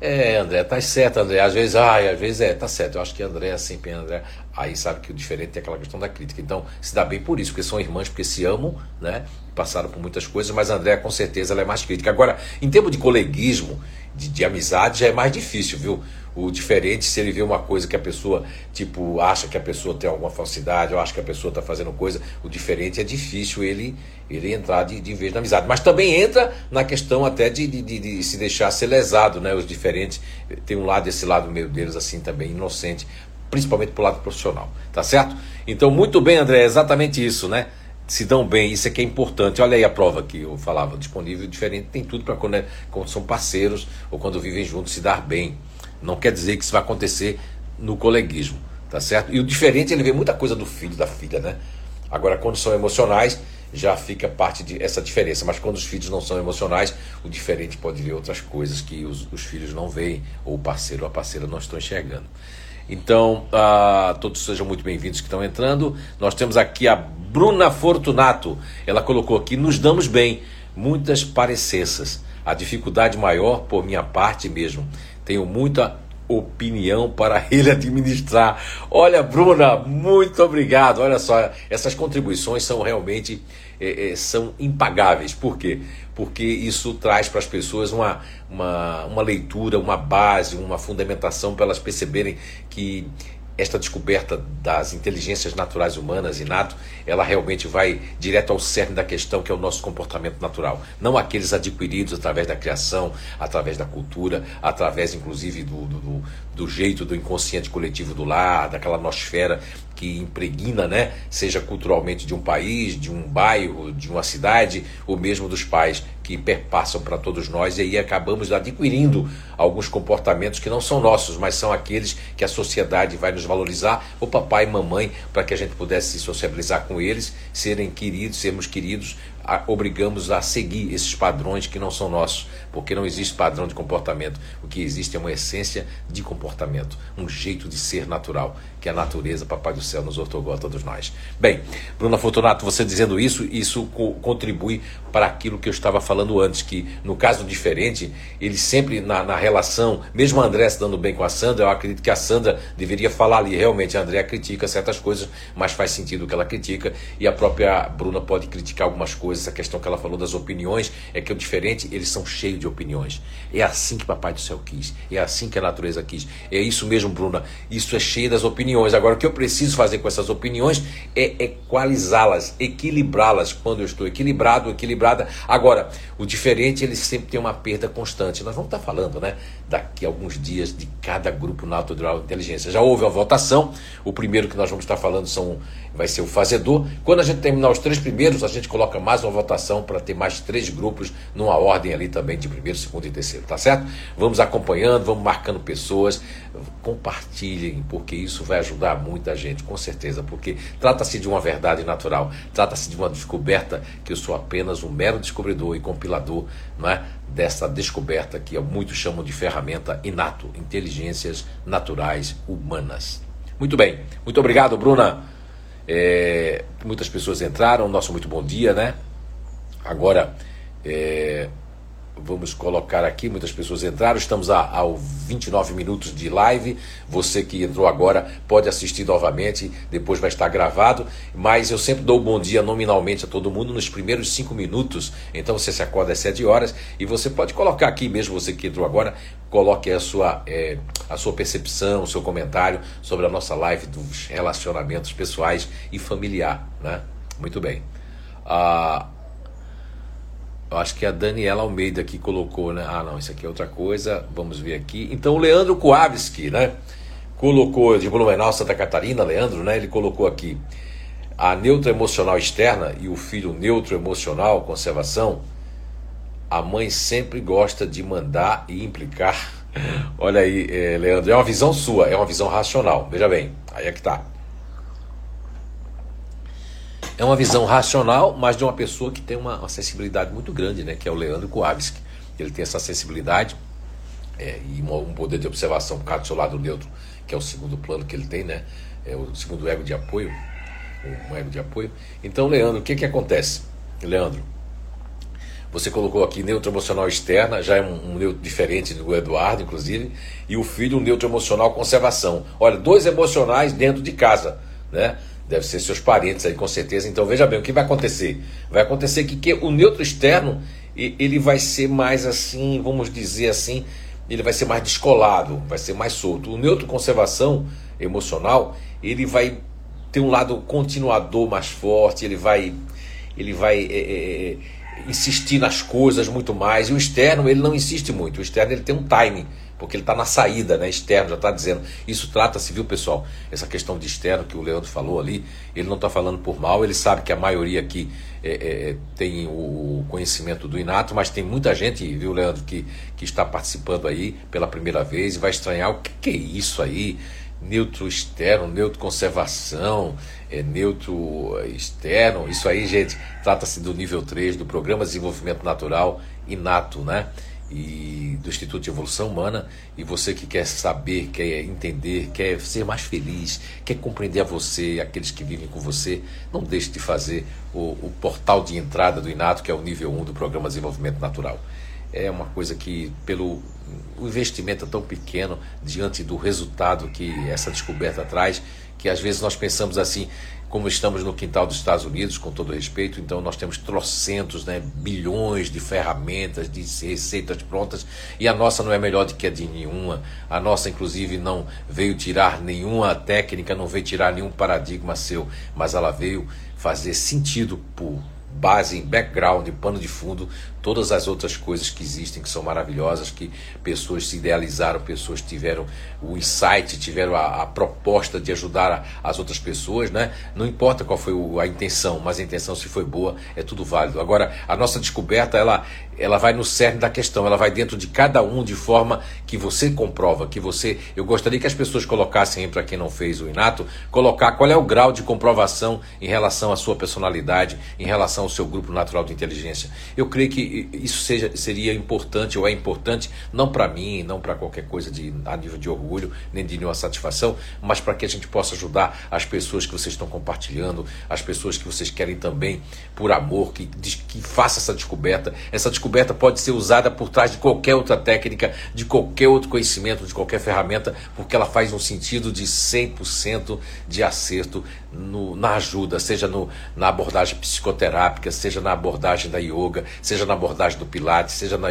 É, André, tá certo, André. Às vezes, ai, às vezes é, tá certo. Eu acho que André é sempre André. Aí sabe que o diferente é aquela questão da crítica. Então, se dá bem por isso, porque são irmãs, porque se amam, né? Passaram por muitas coisas, mas André, com certeza, ela é mais crítica. Agora, em termos de coleguismo, de, de amizade, já é mais difícil, viu? O diferente, se ele vê uma coisa que a pessoa, tipo, acha que a pessoa tem alguma falsidade, ou acha que a pessoa está fazendo coisa, o diferente é difícil ele, ele entrar de, de vez na amizade. Mas também entra na questão até de, de, de, se deixar ser lesado, né? Os diferentes, tem um lado, esse lado meio deles, assim, também inocente, principalmente pro lado profissional, tá certo? Então, muito bem, André, é exatamente isso, né? se dão bem, isso é que é importante. Olha aí a prova que eu falava, disponível, diferente, tem tudo para quando, é, quando são parceiros ou quando vivem juntos se dar bem. Não quer dizer que isso vai acontecer no coleguismo, tá certo? E o diferente, ele vê muita coisa do filho, da filha, né? Agora, quando são emocionais, já fica parte de essa diferença. Mas quando os filhos não são emocionais, o diferente pode ver outras coisas que os, os filhos não veem, ou o parceiro ou a parceira não estão enxergando. Então, uh, todos sejam muito bem-vindos que estão entrando. Nós temos aqui a Bruna Fortunato. Ela colocou aqui: nos damos bem, muitas parecenças. A dificuldade maior, por minha parte mesmo, tenho muita opinião para ele administrar. Olha, Bruna, muito obrigado. Olha só, essas contribuições são realmente é, é, são impagáveis. Por quê? Porque isso traz para as pessoas uma, uma, uma leitura, uma base, uma fundamentação para elas perceberem que esta descoberta das inteligências naturais humanas, inato, ela realmente vai direto ao cerne da questão, que é o nosso comportamento natural. Não aqueles adquiridos através da criação, através da cultura, através inclusive do, do, do jeito do inconsciente coletivo do lar, daquela nosfera que impregna, né, seja culturalmente de um país, de um bairro, de uma cidade, ou mesmo dos pais que perpassam para todos nós e aí acabamos adquirindo alguns comportamentos que não são nossos, mas são aqueles que a sociedade vai nos valorizar, o papai e mamãe, para que a gente pudesse se sociabilizar com eles, serem queridos, sermos queridos, a, obrigamos a seguir esses padrões que não são nossos, porque não existe padrão de comportamento. O que existe é uma essência de comportamento, um jeito de ser natural, que a natureza, Papai do Céu, nos otorgou a todos nós. Bem, Bruna Fortunato, você dizendo isso, isso co contribui para aquilo que eu estava falando antes, que no caso diferente, ele sempre na, na relação, mesmo a André se dando bem com a Sandra, eu acredito que a Sandra deveria falar ali, realmente a André critica certas coisas, mas faz sentido que ela critica, e a própria Bruna pode criticar algumas coisas, essa questão que ela falou das opiniões, é que o diferente, eles são cheios de opiniões. É assim que Papai do Céu quis, é assim que a natureza quis. É isso mesmo, Bruna, isso é cheio das opiniões. Agora, o que eu preciso fazer com essas opiniões é equalizá-las, equilibrá-las. Quando eu estou equilibrado, equilibrada. Agora, o diferente, ele sempre tem uma perda constante. Nós vamos estar falando, né, daqui a alguns dias de cada grupo natural de inteligência. Já houve a votação. O primeiro que nós vamos estar falando são, vai ser o fazedor. Quando a gente terminar os três primeiros, a gente coloca mais uma votação para ter mais três grupos numa ordem ali também de primeiro, segundo e terceiro, tá certo? Vamos acompanhando, vamos marcando pessoas. Compartilhem, porque isso vai ajudar muita gente, com certeza, porque trata-se de uma verdade natural, trata-se de uma descoberta que eu sou apenas um mero descobridor e compilador não é, dessa descoberta que muitos chamam de ferramenta inato, inteligências naturais humanas. Muito bem, muito obrigado, Bruna. É, muitas pessoas entraram, nosso muito bom dia, né? Agora, é, Vamos colocar aqui, muitas pessoas entraram, estamos a, a 29 minutos de live. Você que entrou agora pode assistir novamente, depois vai estar gravado. Mas eu sempre dou bom dia nominalmente a todo mundo nos primeiros cinco minutos. Então você se acorda às 7 horas e você pode colocar aqui, mesmo você que entrou agora, coloque a sua, é, a sua percepção, o seu comentário sobre a nossa live dos relacionamentos pessoais e familiar. Né? Muito bem. Ah, eu acho que a Daniela Almeida que colocou, né? Ah, não, isso aqui é outra coisa. Vamos ver aqui. Então, o Leandro Kowalski, né? Colocou de Blumenau, Santa Catarina, Leandro, né? Ele colocou aqui a neutra emocional externa e o filho neutro emocional, conservação. A mãe sempre gosta de mandar e implicar. Olha aí, é, Leandro, é uma visão sua, é uma visão racional. Veja bem, aí é que tá. É uma visão racional, mas de uma pessoa que tem uma, uma sensibilidade muito grande, né? Que é o Leandro Kowalski. Ele tem essa sensibilidade é, e um poder de observação por causa do seu lado neutro, que é o segundo plano que ele tem, né? É o segundo ego de apoio, um ego de apoio. Então, Leandro, o que que acontece? Leandro, você colocou aqui neutro emocional externa, já é um, um neutro diferente do Eduardo, inclusive, e o filho um neutro emocional conservação. Olha, dois emocionais dentro de casa, né? Deve ser seus parentes aí, com certeza. Então veja bem, o que vai acontecer? Vai acontecer que, que o neutro externo ele vai ser mais assim, vamos dizer assim, ele vai ser mais descolado, vai ser mais solto. O neutro conservação emocional, ele vai ter um lado continuador mais forte, ele vai, ele vai é, é, é insistir nas coisas muito mais. E o externo, ele não insiste muito. O externo, ele tem um timing porque ele está na saída, né, externo, já está dizendo. Isso trata-se, viu, pessoal? Essa questão de externo que o Leandro falou ali, ele não está falando por mal, ele sabe que a maioria aqui é, é, é, tem o conhecimento do inato, mas tem muita gente, viu, Leandro, que, que está participando aí pela primeira vez e vai estranhar o que, que é isso aí. Neutro externo, neutro conservação, é, neutro externo, isso aí, gente, trata-se do nível 3 do Programa de Desenvolvimento Natural Inato, né? E do Instituto de Evolução Humana e você que quer saber, quer entender, quer ser mais feliz, quer compreender a você, aqueles que vivem com você, não deixe de fazer o, o portal de entrada do Inato, que é o nível 1 do Programa de Desenvolvimento Natural. É uma coisa que, pelo o investimento é tão pequeno diante do resultado que essa descoberta traz, que às vezes nós pensamos assim, como estamos no quintal dos Estados Unidos, com todo respeito, então nós temos trocentos, né, bilhões de ferramentas, de receitas prontas, e a nossa não é melhor do que a de nenhuma. A nossa, inclusive, não veio tirar nenhuma técnica, não veio tirar nenhum paradigma seu, mas ela veio fazer sentido por base, em background, pano de fundo, todas as outras coisas que existem, que são maravilhosas, que pessoas se idealizaram, pessoas tiveram o insight, tiveram a, a proposta de ajudar a, as outras pessoas, né? Não importa qual foi o, a intenção, mas a intenção se foi boa, é tudo válido. Agora, a nossa descoberta, ela, ela vai no cerne da questão, ela vai dentro de cada um de forma que você comprova, que você... Eu gostaria que as pessoas colocassem, para quem não fez o Inato, colocar qual é o grau de comprovação em relação à sua personalidade, em relação ao seu grupo natural de inteligência. Eu creio que isso seja, seria importante ou é importante, não para mim, não para qualquer coisa de, a nível de orgulho, nem de nenhuma satisfação, mas para que a gente possa ajudar as pessoas que vocês estão compartilhando, as pessoas que vocês querem também, por amor, que, que faça essa descoberta. Essa descoberta pode ser usada por trás de qualquer outra técnica, de qualquer outro conhecimento, de qualquer ferramenta, porque ela faz um sentido de 100% de acerto no, na ajuda, seja no, na abordagem psicoterápica, seja na abordagem da yoga, seja na abordagem do Pilates, seja na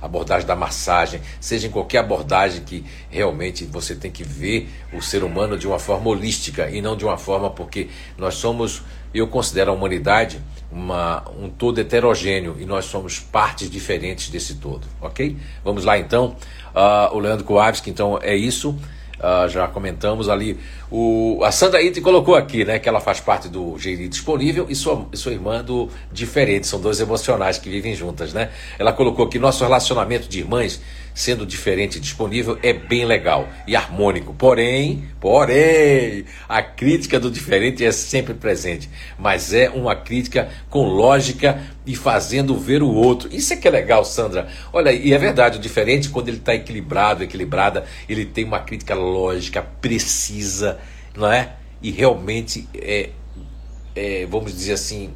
abordagem da massagem, seja em qualquer abordagem que realmente você tem que ver o ser humano de uma forma holística e não de uma forma porque nós somos, eu considero a humanidade uma, um todo heterogêneo e nós somos partes diferentes desse todo, ok? Vamos lá então, uh, o Leandro Kowalski, então é isso. Uh, já comentamos ali. O, a Sandra Ite colocou aqui, né, que ela faz parte do GRI Disponível e sua, sua irmã do Diferente, são dois emocionais que vivem juntas, né? Ela colocou aqui nosso relacionamento de irmãs sendo diferente e disponível, é bem legal e harmônico. Porém, porém, a crítica do diferente é sempre presente, mas é uma crítica com lógica e fazendo ver o outro. Isso é que é legal, Sandra. Olha, e é verdade, o diferente, quando ele está equilibrado, equilibrada, ele tem uma crítica lógica, precisa, não é? E realmente é, é vamos dizer assim,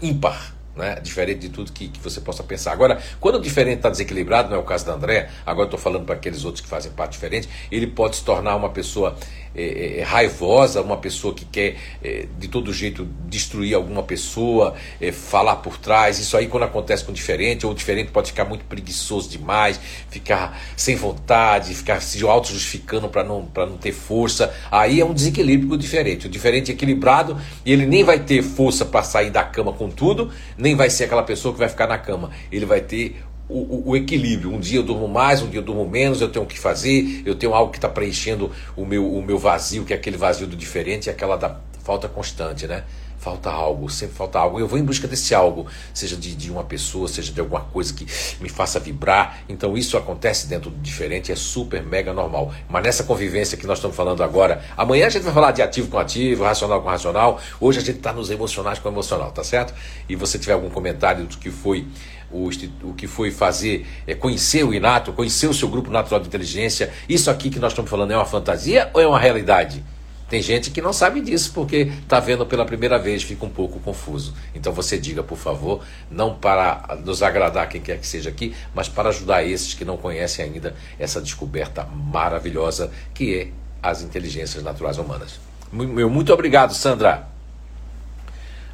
ímpar né? diferente de tudo que, que você possa pensar. Agora, quando o diferente está desequilibrado, não é o caso da André, agora estou falando para aqueles outros que fazem parte diferente, ele pode se tornar uma pessoa é, é, é, raivosa, uma pessoa que quer é, de todo jeito destruir alguma pessoa, é, falar por trás. Isso aí, quando acontece com o diferente, ou o diferente pode ficar muito preguiçoso demais, ficar sem vontade, ficar se auto-justificando para não, não ter força. Aí é um desequilíbrio com o diferente. O diferente é equilibrado e ele nem vai ter força para sair da cama com tudo, nem vai ser aquela pessoa que vai ficar na cama. Ele vai ter o, o, equilíbrio. Um dia eu durmo mais, um dia eu durmo menos, eu tenho o que fazer, eu tenho algo que está preenchendo o meu, o meu vazio, que é aquele vazio do diferente, e aquela da falta constante, né? falta algo, sempre falta algo. Eu vou em busca desse algo, seja de, de uma pessoa, seja de alguma coisa que me faça vibrar. Então isso acontece dentro do diferente, é super mega normal. Mas nessa convivência que nós estamos falando agora, amanhã a gente vai falar de ativo com ativo, racional com racional. Hoje a gente está nos emocionais com emocional, tá certo? E você tiver algum comentário do que foi o, o que foi fazer, é, conhecer o inato, conhecer o seu grupo natural de inteligência, isso aqui que nós estamos falando é uma fantasia ou é uma realidade? Tem gente que não sabe disso porque está vendo pela primeira vez, fica um pouco confuso. Então você diga, por favor, não para nos agradar quem quer que seja aqui, mas para ajudar esses que não conhecem ainda essa descoberta maravilhosa que é as inteligências naturais humanas. Meu muito obrigado, Sandra.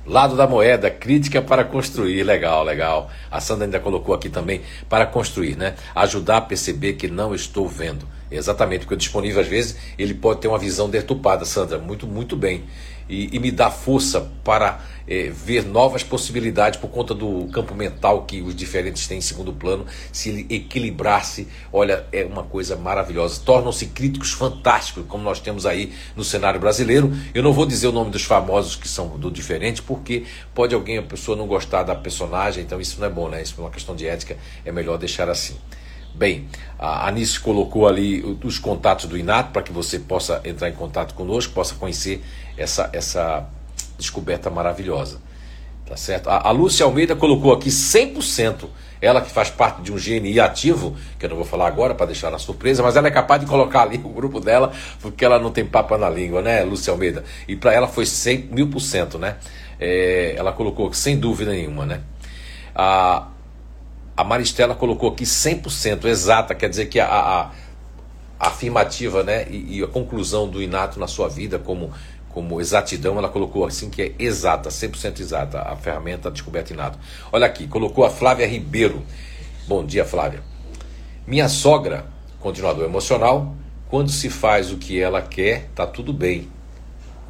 Lado da moeda, crítica para construir. Legal, legal. A Sandra ainda colocou aqui também para construir, né? Ajudar a perceber que não estou vendo. Exatamente, porque o disponível às vezes ele pode ter uma visão deturpada, Sandra. Muito, muito bem e, e me dá força para é, ver novas possibilidades por conta do campo mental que os diferentes têm em segundo plano. Se ele equilibrar-se, olha, é uma coisa maravilhosa. Tornam-se críticos fantásticos, como nós temos aí no cenário brasileiro. Eu não vou dizer o nome dos famosos que são do diferente, porque pode alguém, a pessoa não gostar da personagem, então isso não é bom, né? Isso é uma questão de ética, é melhor deixar assim. Bem, a Anice colocou ali os contatos do Inato para que você possa entrar em contato conosco, possa conhecer essa, essa descoberta maravilhosa. Tá certo? A, a Lúcia Almeida colocou aqui 100%. Ela que faz parte de um GNI ativo, que eu não vou falar agora para deixar na surpresa, mas ela é capaz de colocar ali o grupo dela, porque ela não tem papa na língua, né, Lúcia Almeida? E para ela foi 100 mil por cento, né? É, ela colocou sem dúvida nenhuma, né? A, a Maristela colocou aqui 100% exata, quer dizer que a, a, a afirmativa né, e, e, a conclusão do inato na sua vida como, como exatidão, ela colocou assim que é exata, 100% exata, a ferramenta descoberta inato. Olha aqui, colocou a Flávia Ribeiro. Bom dia, Flávia. Minha sogra, continuador emocional, quando se faz o que ela quer, tá tudo bem.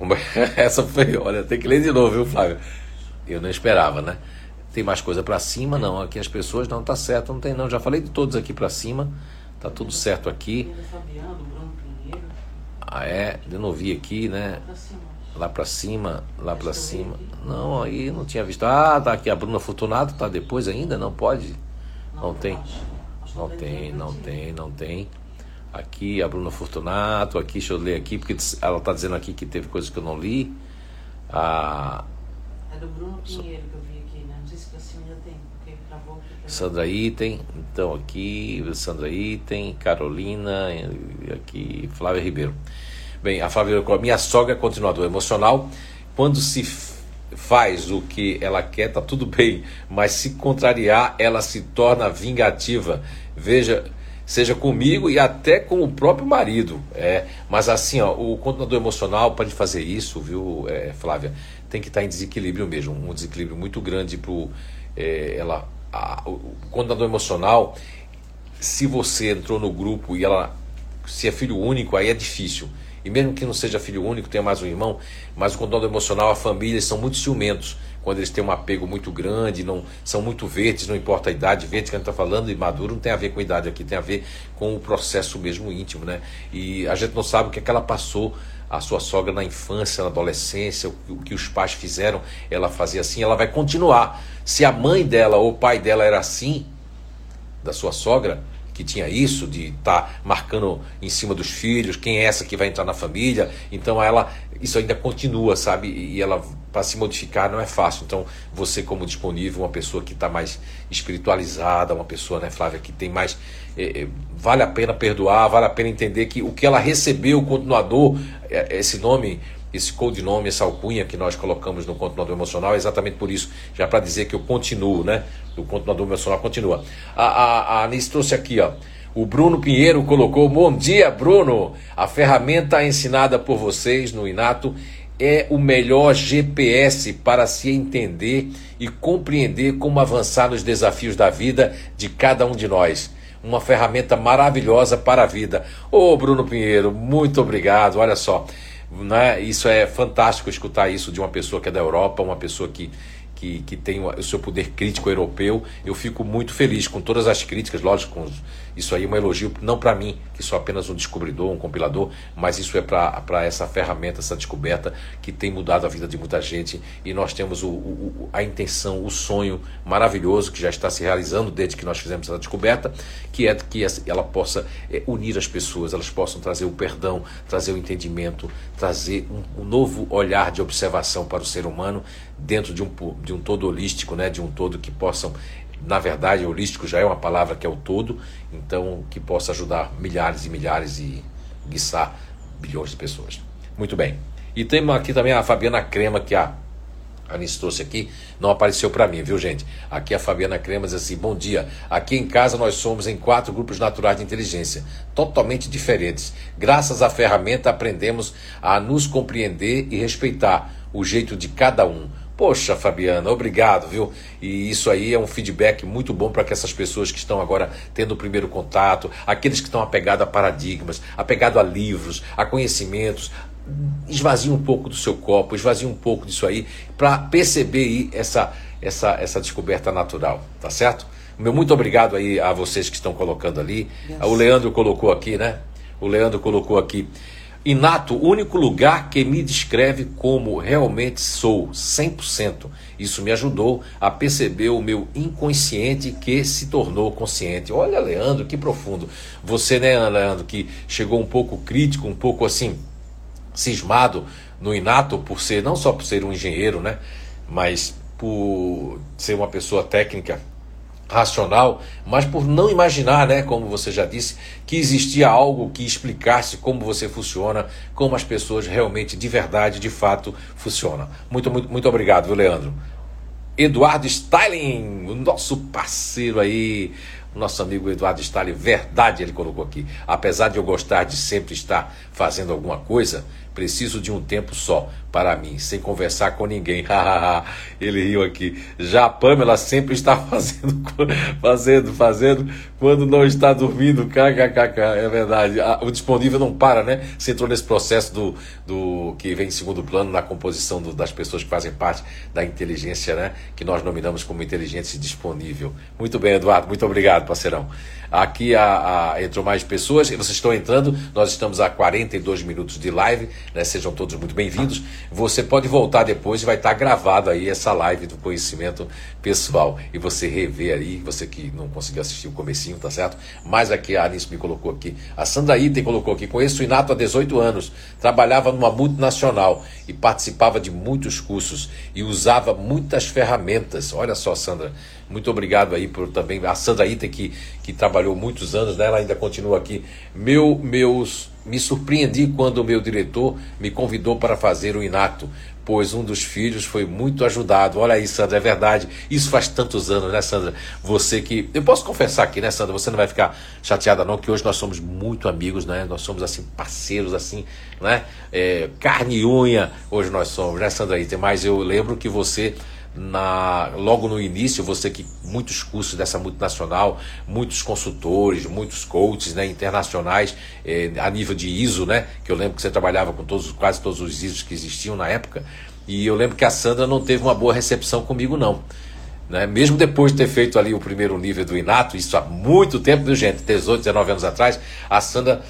Essa foi, olha, tem que ler de novo, viu, Flávia? Eu não esperava, né? Tem mais coisa para cima? Não. Aqui as pessoas não tá certo, não tem não. Já falei de todos aqui para cima. Tá tudo certo aqui. Ah, é? Eu não vi aqui, né? Lá para cima, lá para cima. Não, aí não tinha visto. Ah, tá aqui a Bruna Fortunato, tá depois ainda? Não pode? Não tem. Não tem, não tem, não tem. Aqui a Bruna Fortunato, aqui, deixa eu ler aqui, porque ela tá dizendo aqui que teve coisas que eu não li. Ah, é do Bruno Pinheiro que eu vi. Sandra Item, então aqui, Sandra Item, Carolina, aqui, Flávia Ribeiro. Bem, a Flávia Ribeiro, minha sogra é continuador emocional. Quando se faz o que ela quer, tá tudo bem, mas se contrariar, ela se torna vingativa. Veja, seja comigo e até com o próprio marido. É, mas assim, ó, o continuador emocional pode fazer isso, viu, é, Flávia? Tem que estar em desequilíbrio mesmo, um desequilíbrio muito grande para é, ela a, o contador emocional, se você entrou no grupo e ela se é filho único, aí é difícil. E mesmo que não seja filho único, tenha mais um irmão, mas o contador emocional, a família, são muito ciumentos. Quando eles têm um apego muito grande, não são muito verdes, não importa a idade, verde que a gente está falando, e maduro não tem a ver com a idade aqui, tem a ver com o processo mesmo íntimo, né? E a gente não sabe o que, é que ela passou a sua sogra na infância, na adolescência, o que os pais fizeram, ela fazia assim, ela vai continuar. Se a mãe dela ou o pai dela era assim, da sua sogra, que tinha isso de estar tá marcando em cima dos filhos, quem é essa que vai entrar na família, então ela isso ainda continua, sabe? E ela para se modificar não é fácil. Então, você como disponível, uma pessoa que está mais espiritualizada, uma pessoa, né, Flávia, que tem mais é, é, vale a pena perdoar, vale a pena entender que o que ela recebeu, o continuador, é, esse nome, esse codinome, essa alcunha que nós colocamos no continuador emocional é exatamente por isso, já para dizer que eu continuo, né? O continuador emocional continua. A, a, a Anice trouxe aqui, ó. O Bruno Pinheiro colocou: Bom dia, Bruno! A ferramenta ensinada por vocês no Inato é o melhor GPS para se entender e compreender como avançar nos desafios da vida de cada um de nós uma ferramenta maravilhosa para a vida. Ô Bruno Pinheiro, muito obrigado. Olha só, né? isso é fantástico escutar isso de uma pessoa que é da Europa, uma pessoa que, que, que tem o seu poder crítico europeu. Eu fico muito feliz com todas as críticas, lógico, com isso aí é um elogio, não para mim, que sou apenas um descobridor, um compilador, mas isso é para essa ferramenta, essa descoberta que tem mudado a vida de muita gente e nós temos o, o, a intenção, o sonho maravilhoso que já está se realizando desde que nós fizemos essa descoberta, que é que ela possa é, unir as pessoas, elas possam trazer o perdão, trazer o entendimento, trazer um, um novo olhar de observação para o ser humano dentro de um, de um todo holístico, né? de um todo que possam, na verdade, holístico já é uma palavra que é o todo, então que possa ajudar milhares e milhares e guiçar bilhões de pessoas. Muito bem. E tem aqui também a Fabiana Crema, que a Anice trouxe aqui, não apareceu para mim, viu gente? Aqui a Fabiana Crema diz assim: Bom dia. Aqui em casa nós somos em quatro grupos naturais de inteligência, totalmente diferentes. Graças à ferramenta aprendemos a nos compreender e respeitar o jeito de cada um. Poxa, Fabiana, obrigado, viu? E isso aí é um feedback muito bom para que essas pessoas que estão agora tendo o primeiro contato, aqueles que estão apegados a paradigmas, apegados a livros, a conhecimentos, esvazie um pouco do seu copo, esvazie um pouco disso aí, para perceber aí essa, essa, essa descoberta natural, tá certo? Meu muito obrigado aí a vocês que estão colocando ali. Yes. O Leandro colocou aqui, né? O Leandro colocou aqui. Inato, o único lugar que me descreve como realmente sou, 100%. Isso me ajudou a perceber o meu inconsciente que se tornou consciente. Olha, Leandro, que profundo. Você, né, Leandro, que chegou um pouco crítico, um pouco assim, cismado no Inato, por ser, não só por ser um engenheiro, né, mas por ser uma pessoa técnica racional, mas por não imaginar, né, como você já disse, que existia algo que explicasse como você funciona, como as pessoas realmente, de verdade, de fato, funcionam. Muito, muito, muito obrigado, viu, Leandro? Eduardo Stalin, o nosso parceiro aí, o nosso amigo Eduardo Stalin, verdade ele colocou aqui. Apesar de eu gostar de sempre estar fazendo alguma coisa, Preciso de um tempo só para mim, sem conversar com ninguém. Ele riu aqui. Já a Pamela sempre está fazendo, fazendo, fazendo quando não está dormindo. KKKK. É verdade. O disponível não para, né? Você entrou nesse processo do, do que vem em segundo plano na composição do, das pessoas que fazem parte da inteligência, né? Que nós nominamos como inteligência disponível. Muito bem, Eduardo. Muito obrigado, parceirão. Aqui a, a, entrou mais pessoas, vocês estão entrando, nós estamos a 42 minutos de live, né? sejam todos muito bem-vindos. Você pode voltar depois e vai estar gravado aí essa live do conhecimento pessoal. E você rever aí, você que não conseguiu assistir o comecinho, tá certo? Mas aqui a Alice me colocou aqui, a Sandra Item colocou aqui, conheço o Inato há 18 anos, trabalhava numa multinacional e participava de muitos cursos e usava muitas ferramentas. Olha só, Sandra, muito obrigado aí por também. A Sandra Ita, que, que trabalhou muitos anos, né? ela ainda continua aqui. Meu, meus, me surpreendi quando o meu diretor me convidou para fazer o Inato, pois um dos filhos foi muito ajudado. Olha aí, Sandra, é verdade. Isso faz tantos anos, né, Sandra? Você que. Eu posso confessar aqui, né, Sandra? Você não vai ficar chateada, não, que hoje nós somos muito amigos, né? Nós somos, assim, parceiros, assim, né? É, carne e unha, hoje nós somos, né, Sandra Ita? Mas eu lembro que você na, logo no início, você que muitos cursos dessa multinacional, muitos consultores, muitos coaches né, internacionais eh, a nível de ISO, né? Que eu lembro que você trabalhava com todos, quase todos os ISOs que existiam na época. E eu lembro que a Sandra não teve uma boa recepção comigo, não. Né? Mesmo depois de ter feito ali o primeiro nível do Inato, isso há muito tempo, viu, gente? 18, 19 anos atrás, a Sandra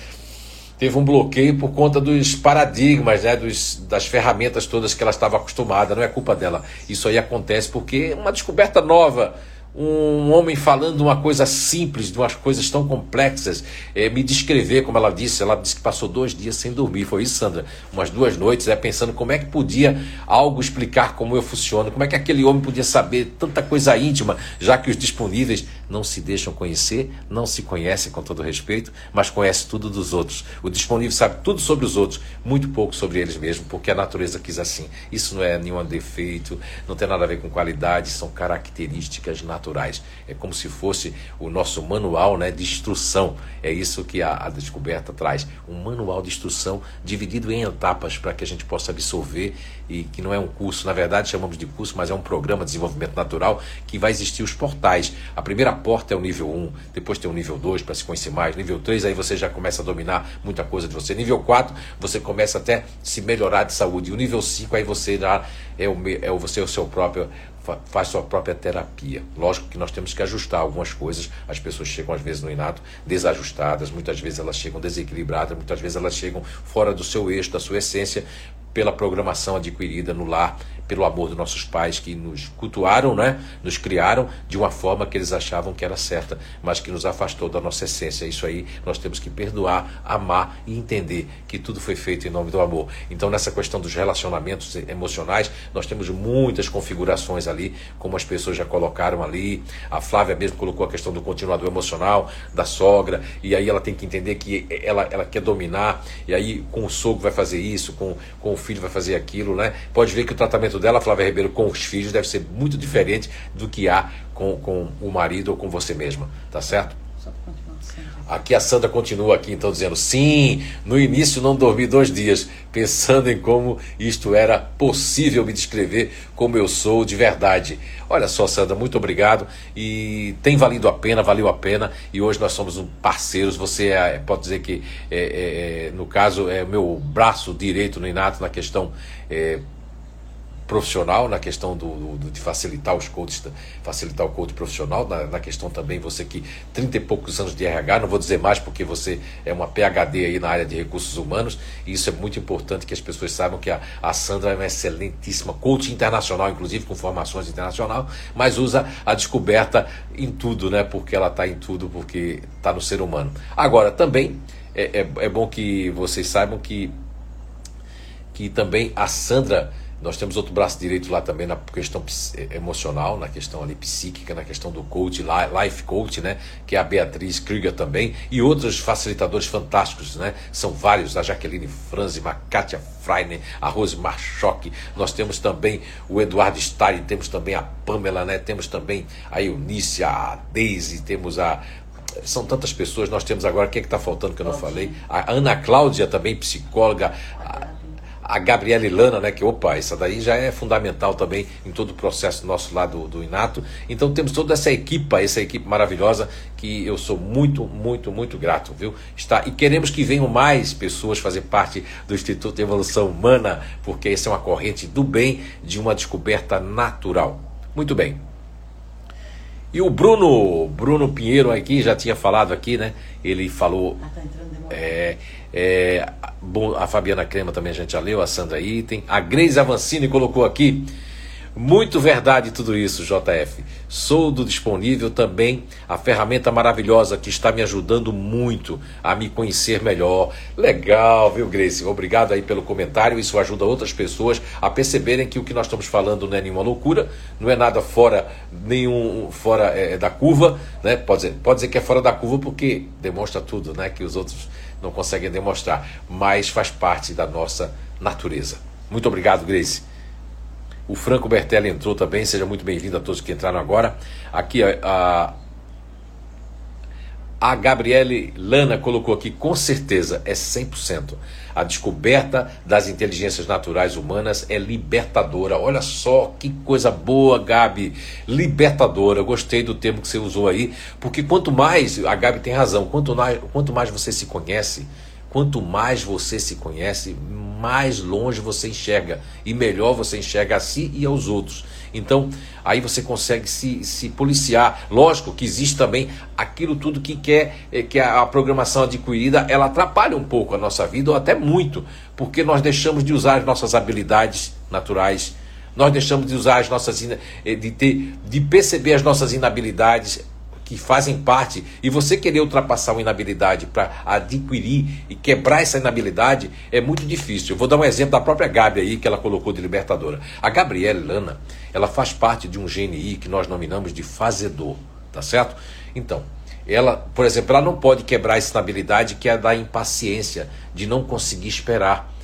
teve um bloqueio por conta dos paradigmas, né, dos, das ferramentas todas que ela estava acostumada. Não é culpa dela. Isso aí acontece porque é uma descoberta nova um homem falando uma coisa simples, de umas coisas tão complexas, é, me descrever, como ela disse, ela disse que passou dois dias sem dormir, foi isso, Sandra? Umas duas noites, é, pensando como é que podia algo explicar como eu funciono, como é que aquele homem podia saber tanta coisa íntima, já que os disponíveis não se deixam conhecer, não se conhecem com todo respeito, mas conhece tudo dos outros. O disponível sabe tudo sobre os outros, muito pouco sobre eles mesmos, porque a natureza quis assim. Isso não é nenhum defeito, não tem nada a ver com qualidade, são características naturais naturais. É como se fosse o nosso manual né, de instrução. É isso que a, a descoberta traz. Um manual de instrução dividido em etapas para que a gente possa absorver e que não é um curso, na verdade chamamos de curso, mas é um programa de desenvolvimento natural que vai existir os portais. A primeira porta é o nível 1, depois tem o nível 2 para se conhecer mais, nível 3 aí você já começa a dominar muita coisa de você. Nível 4 você começa até se melhorar de saúde. E o nível 5 aí você já é o, é o você é o seu próprio faz sua própria terapia. Lógico que nós temos que ajustar algumas coisas. As pessoas chegam às vezes no inato desajustadas, muitas vezes elas chegam desequilibradas, muitas vezes elas chegam fora do seu eixo, da sua essência, pela programação adquirida no lar pelo amor dos nossos pais que nos cultuaram, né? nos criaram de uma forma que eles achavam que era certa, mas que nos afastou da nossa essência. Isso aí nós temos que perdoar, amar e entender que tudo foi feito em nome do amor. Então, nessa questão dos relacionamentos emocionais, nós temos muitas configurações ali, como as pessoas já colocaram ali. A Flávia mesmo colocou a questão do continuador emocional, da sogra, e aí ela tem que entender que ela, ela quer dominar, e aí com o sogro vai fazer isso, com, com o filho vai fazer aquilo, né? Pode ver que o tratamento dela, Flávia Ribeiro, com os filhos deve ser muito diferente do que há com, com o marido ou com você mesma, tá certo? Aqui a Sandra continua aqui então dizendo: sim, no início não dormi dois dias, pensando em como isto era possível me descrever como eu sou de verdade. Olha só, Sandra, muito obrigado e tem valido a pena, valeu a pena e hoje nós somos um parceiros. Você é, pode dizer que, é, é, é no caso, é o meu braço direito no Inato na questão é, profissional na questão do, do, de facilitar os coaches, facilitar o coach profissional, na, na, questão também você que 30 e poucos anos de RH, não vou dizer mais porque você é uma PhD aí na área de recursos humanos, e isso é muito importante que as pessoas saibam que a, a Sandra é uma excelentíssima coach internacional, inclusive com formações internacional, mas usa a descoberta em tudo, né? Porque ela está em tudo, porque está no ser humano. Agora, também é, é, é bom que vocês saibam que, que também a Sandra nós temos outro braço direito lá também na questão eh, emocional, na questão ali psíquica, na questão do coach, life coach, né? Que é a Beatriz Krieger também, e outros facilitadores fantásticos, né? São vários, a Jaqueline Franzi, a Kátia Freiner, a Rose Marchock, nós temos também o Eduardo Stein, temos também a Pamela, né? Temos também a Eunice, a Daisy, temos a são tantas pessoas, nós temos agora, quem é que está faltando que eu não falei? A Ana Cláudia também, psicóloga, a, a Gabriela Lana, né, que opa, essa daí já é fundamental também em todo o processo nosso lá do, do Inato. Então temos toda essa equipa, essa equipe maravilhosa que eu sou muito, muito, muito grato, viu? Está, e queremos que venham mais pessoas fazer parte do Instituto de Evolução Humana, porque essa é uma corrente do bem, de uma descoberta natural. Muito bem. E o Bruno, Bruno Pinheiro aqui, já tinha falado aqui, né? Ele falou. Ah, tá entrando é, é, a Fabiana Crema também a gente já leu, a Sandra Item. A Grace Avancini colocou aqui. Muito verdade tudo isso, JF. Sou do disponível também a ferramenta maravilhosa que está me ajudando muito a me conhecer melhor. Legal, viu, Grace? Obrigado aí pelo comentário. Isso ajuda outras pessoas a perceberem que o que nós estamos falando não é nenhuma loucura, não é nada fora nenhum fora é, da curva, né? Pode dizer, pode dizer que é fora da curva porque demonstra tudo, né? Que os outros não conseguem demonstrar, mas faz parte da nossa natureza. Muito obrigado, Grace. O Franco Bertelli entrou também, seja muito bem-vindo a todos que entraram agora. Aqui a, a Gabriele Lana colocou aqui, com certeza, é 100%. A descoberta das inteligências naturais humanas é libertadora. Olha só que coisa boa, Gabi. Libertadora. Gostei do termo que você usou aí, porque quanto mais, a Gabi tem razão, quanto quanto mais você se conhece, quanto mais você se conhece, mais longe você enxerga e melhor você enxerga a si e aos outros. Então, aí você consegue se, se policiar. Lógico que existe também aquilo tudo que quer eh, que a, programação adquirida ela atrapalha um pouco a nossa vida, ou até muito, porque nós deixamos de usar as nossas habilidades naturais, nós deixamos de usar as nossas eh, de ter de perceber as nossas inabilidades que fazem parte e você querer ultrapassar uma inabilidade para adquirir e quebrar essa inabilidade é muito difícil. Eu vou dar um exemplo da própria Gabi aí que ela colocou de libertadora. A Gabriela Lana, ela faz parte de um GNI que nós nominamos de fazedor, tá certo? Então, ela, por exemplo, ela não pode quebrar essa inabilidade que é da impaciência, de não conseguir esperar.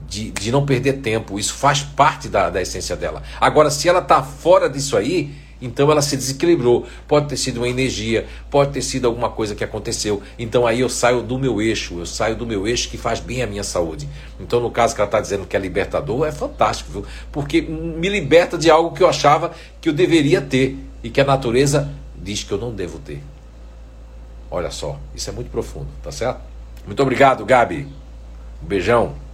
De, de não perder tempo, isso faz parte da, da essência dela. Agora, se ela está fora disso aí, então ela se desequilibrou. Pode ter sido uma energia, pode ter sido alguma coisa que aconteceu. Então aí eu saio do meu eixo, eu saio do meu eixo que faz bem à minha saúde. Então, no caso que ela está dizendo que é libertador, é fantástico, viu? Porque me liberta de algo que eu achava que eu deveria ter e que a natureza diz que eu não devo ter. Olha só, isso é muito profundo, tá certo? Muito obrigado, Gabi. Um beijão.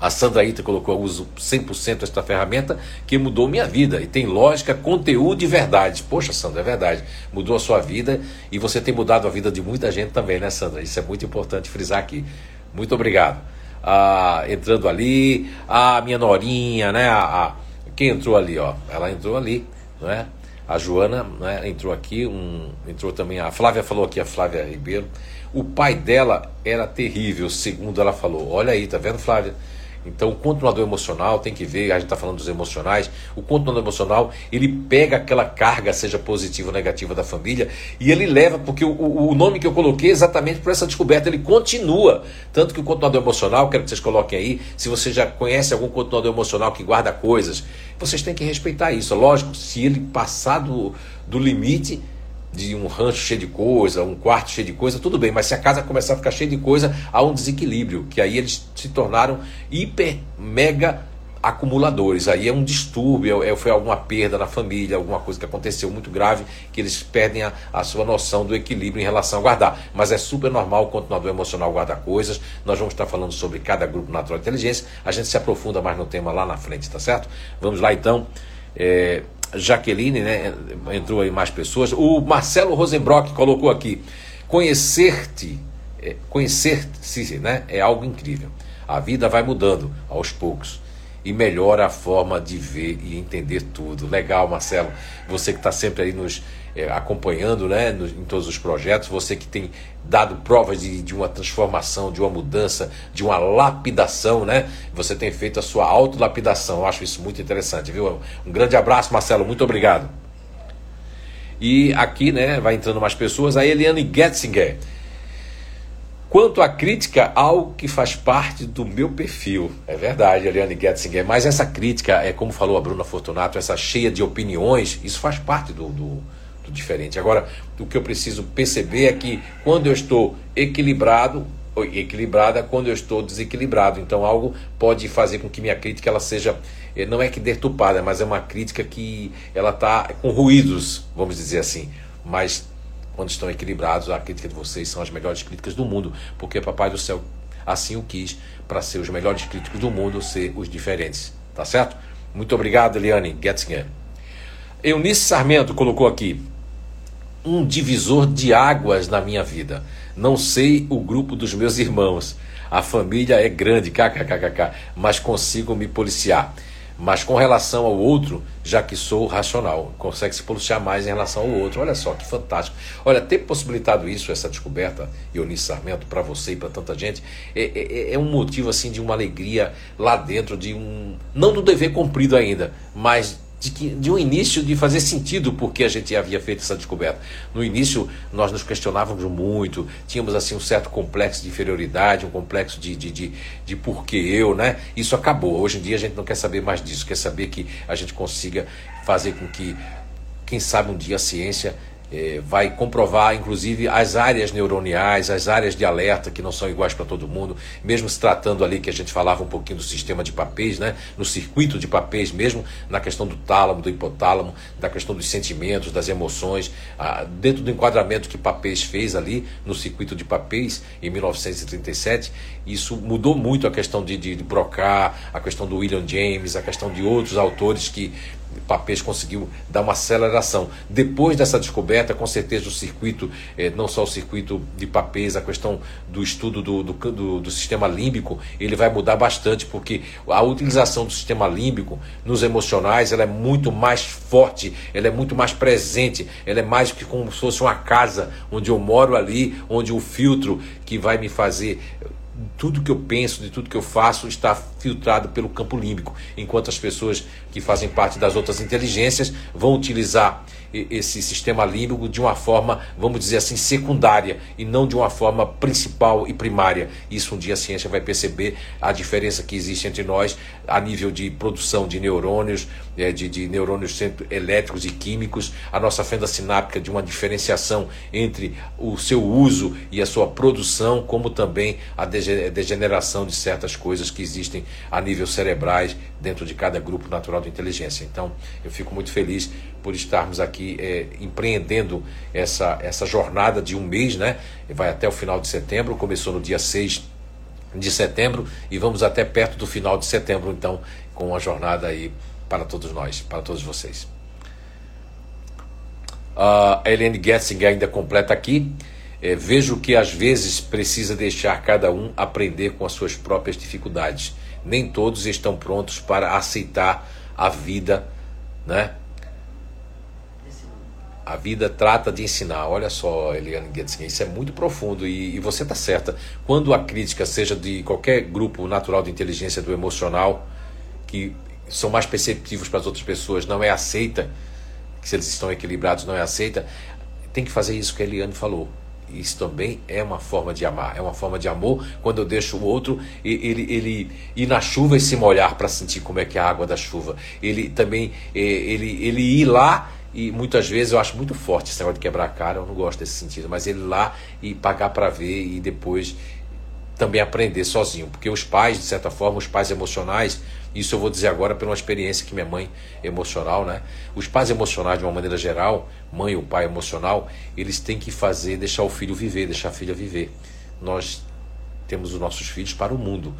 A Sandra Ita colocou, eu uso 100% esta ferramenta que mudou minha vida. E tem lógica, conteúdo e verdade. Poxa, Sandra, é verdade. Mudou a sua vida e você tem mudado a vida de muita gente também, né, Sandra? Isso é muito importante frisar aqui. Muito obrigado. Ah, entrando ali, a minha norinha, né? A, a, quem entrou ali, ó? Ela entrou ali, não é? A Joana né, entrou aqui, um, entrou também, a Flávia falou aqui, a Flávia Ribeiro. O pai dela era terrível, segundo ela falou. Olha aí, tá vendo, Flávia? Então, o controlador emocional tem que ver, a gente está falando dos emocionais. O controlador emocional ele pega aquela carga, seja positiva ou negativa, da família e ele leva, porque o, o nome que eu coloquei é exatamente por essa descoberta, ele continua. Tanto que o controlador emocional, quero que vocês coloquem aí, se você já conhece algum controlador emocional que guarda coisas, vocês têm que respeitar isso. Lógico, se ele passar do, do limite, de um rancho cheio de coisa, um quarto cheio de coisa, tudo bem, mas se a casa começar a ficar cheia de coisa, há um desequilíbrio, que aí eles se tornaram hiper, mega acumuladores. Aí é um distúrbio, é, foi alguma perda na família, alguma coisa que aconteceu muito grave, que eles perdem a, a sua noção do equilíbrio em relação a guardar. Mas é super normal o continuador emocional guardar coisas. Nós vamos estar falando sobre cada grupo natural de inteligência. A gente se aprofunda mais no tema lá na frente, tá certo? Vamos lá então. É, Jaqueline, né? Entrou aí mais pessoas. O Marcelo Rosenbrock colocou aqui: conhecer-te, é, conhecer-se, né? É algo incrível. A vida vai mudando aos poucos e melhora a forma de ver e entender tudo. Legal, Marcelo. Você que está sempre aí nos acompanhando né, no, em todos os projetos, você que tem dado provas de, de uma transformação, de uma mudança, de uma lapidação, né? Você tem feito a sua autolapidação. Eu acho isso muito interessante, viu? Um grande abraço, Marcelo. Muito obrigado. E aqui, né, vai entrando mais pessoas. A Eliane Getzinger. Quanto à crítica, algo que faz parte do meu perfil. É verdade, Eliane Getzinger. Mas essa crítica, é como falou a Bruna Fortunato, essa cheia de opiniões, isso faz parte do, do diferente. Agora, o que eu preciso perceber é que quando eu estou equilibrado, equilibrada quando eu estou desequilibrado. Então algo pode fazer com que minha crítica ela seja eh, não é que deturpada, mas é uma crítica que ela está com ruídos, vamos dizer assim. Mas quando estão equilibrados, a crítica de vocês são as melhores críticas do mundo, porque Papai do Céu assim o quis para ser os melhores críticos do mundo, ser os diferentes. Tá certo? Muito obrigado, Eliane Getzinger. Eunice Sarmento colocou aqui um divisor de águas na minha vida. Não sei o grupo dos meus irmãos. A família é grande, kkkk, mas consigo me policiar. Mas com relação ao outro, já que sou racional, consegue se policiar mais em relação ao outro. Olha só que fantástico. Olha, ter possibilitado isso, essa descoberta, Eunice Sarmento, para você e para tanta gente, é, é, é, um motivo assim de uma alegria lá dentro, de um. Não do dever cumprido ainda, mas de, que, de um início de fazer sentido porque a gente havia feito essa descoberta. No início nós nos questionávamos muito, tínhamos assim um certo complexo de inferioridade, um complexo de, de, de, de eu, né? Isso acabou. Hoje em dia a gente não quer saber mais disso, quer saber que a gente consiga fazer com que, quem sabe um dia a ciência é, vai comprovar, inclusive, as áreas neuroniais, as áreas de alerta que não são iguais para todo mundo, mesmo se tratando ali que a gente falava um pouquinho do sistema de papéis, né? no circuito de papéis mesmo, na questão do tálamo, do hipotálamo, da questão dos sentimentos, das emoções, ah, dentro do enquadramento que papéis fez ali no circuito de papéis em 1937, isso mudou muito a questão de, de, de Broca, a questão do William James, a questão de outros autores que papéis conseguiu dar uma aceleração. Depois dessa descoberta, com certeza o circuito, eh, não só o circuito de papéis, a questão do estudo do, do, do, do, sistema límbico, ele vai mudar bastante, porque a utilização do sistema límbico nos emocionais ela é muito mais forte, ela é muito mais presente, ela é mais que como se fosse uma casa onde eu moro ali, onde o filtro que vai me fazer tudo que eu penso, de tudo que eu faço, está filtrado pelo campo límbico, enquanto as pessoas que fazem parte das outras inteligências vão utilizar esse sistema límbico de uma forma, vamos dizer assim, secundária e não de uma forma principal e primária. Isso um dia a ciência vai perceber a diferença que existe entre nós a nível de produção de neurônios, é, de, de neurônios elétricos e químicos, a nossa fenda sináptica de uma diferenciação entre o seu uso e a sua produção, como também a degeneração de certas coisas que existem a nível cerebrais dentro de cada grupo natural de inteligência. Então, eu fico muito feliz por estarmos aqui é, empreendendo essa, essa jornada de um mês, né? Vai até o final de setembro, começou no dia 6 de setembro e vamos até perto do final de setembro, então, com uma jornada aí para todos nós, para todos vocês. A Helene Getzinger ainda completa aqui. É, vejo que às vezes precisa deixar cada um aprender com as suas próprias dificuldades. Nem todos estão prontos para aceitar a vida, né? A vida trata de ensinar. Olha só, Eliane Getzinger, isso é muito profundo e, e você está certa. Quando a crítica, seja de qualquer grupo natural de inteligência do emocional, que são mais perceptivos para as outras pessoas, não é aceita, que se eles estão equilibrados não é aceita, tem que fazer isso que a Eliane falou isso também é uma forma de amar, é uma forma de amor quando eu deixo o outro ele, ele ir na chuva e se molhar para sentir como é que é a água da chuva. Ele também ele, ele ir lá e muitas vezes eu acho muito forte esse negócio de quebrar a cara, eu não gosto desse sentido, mas ele lá e pagar para ver e depois também aprender sozinho, porque os pais, de certa forma, os pais emocionais, isso eu vou dizer agora pela experiência que minha mãe emocional, né? Os pais emocionais, de uma maneira geral, mãe ou pai emocional, eles têm que fazer, deixar o filho viver, deixar a filha viver. Nós temos os nossos filhos para o mundo.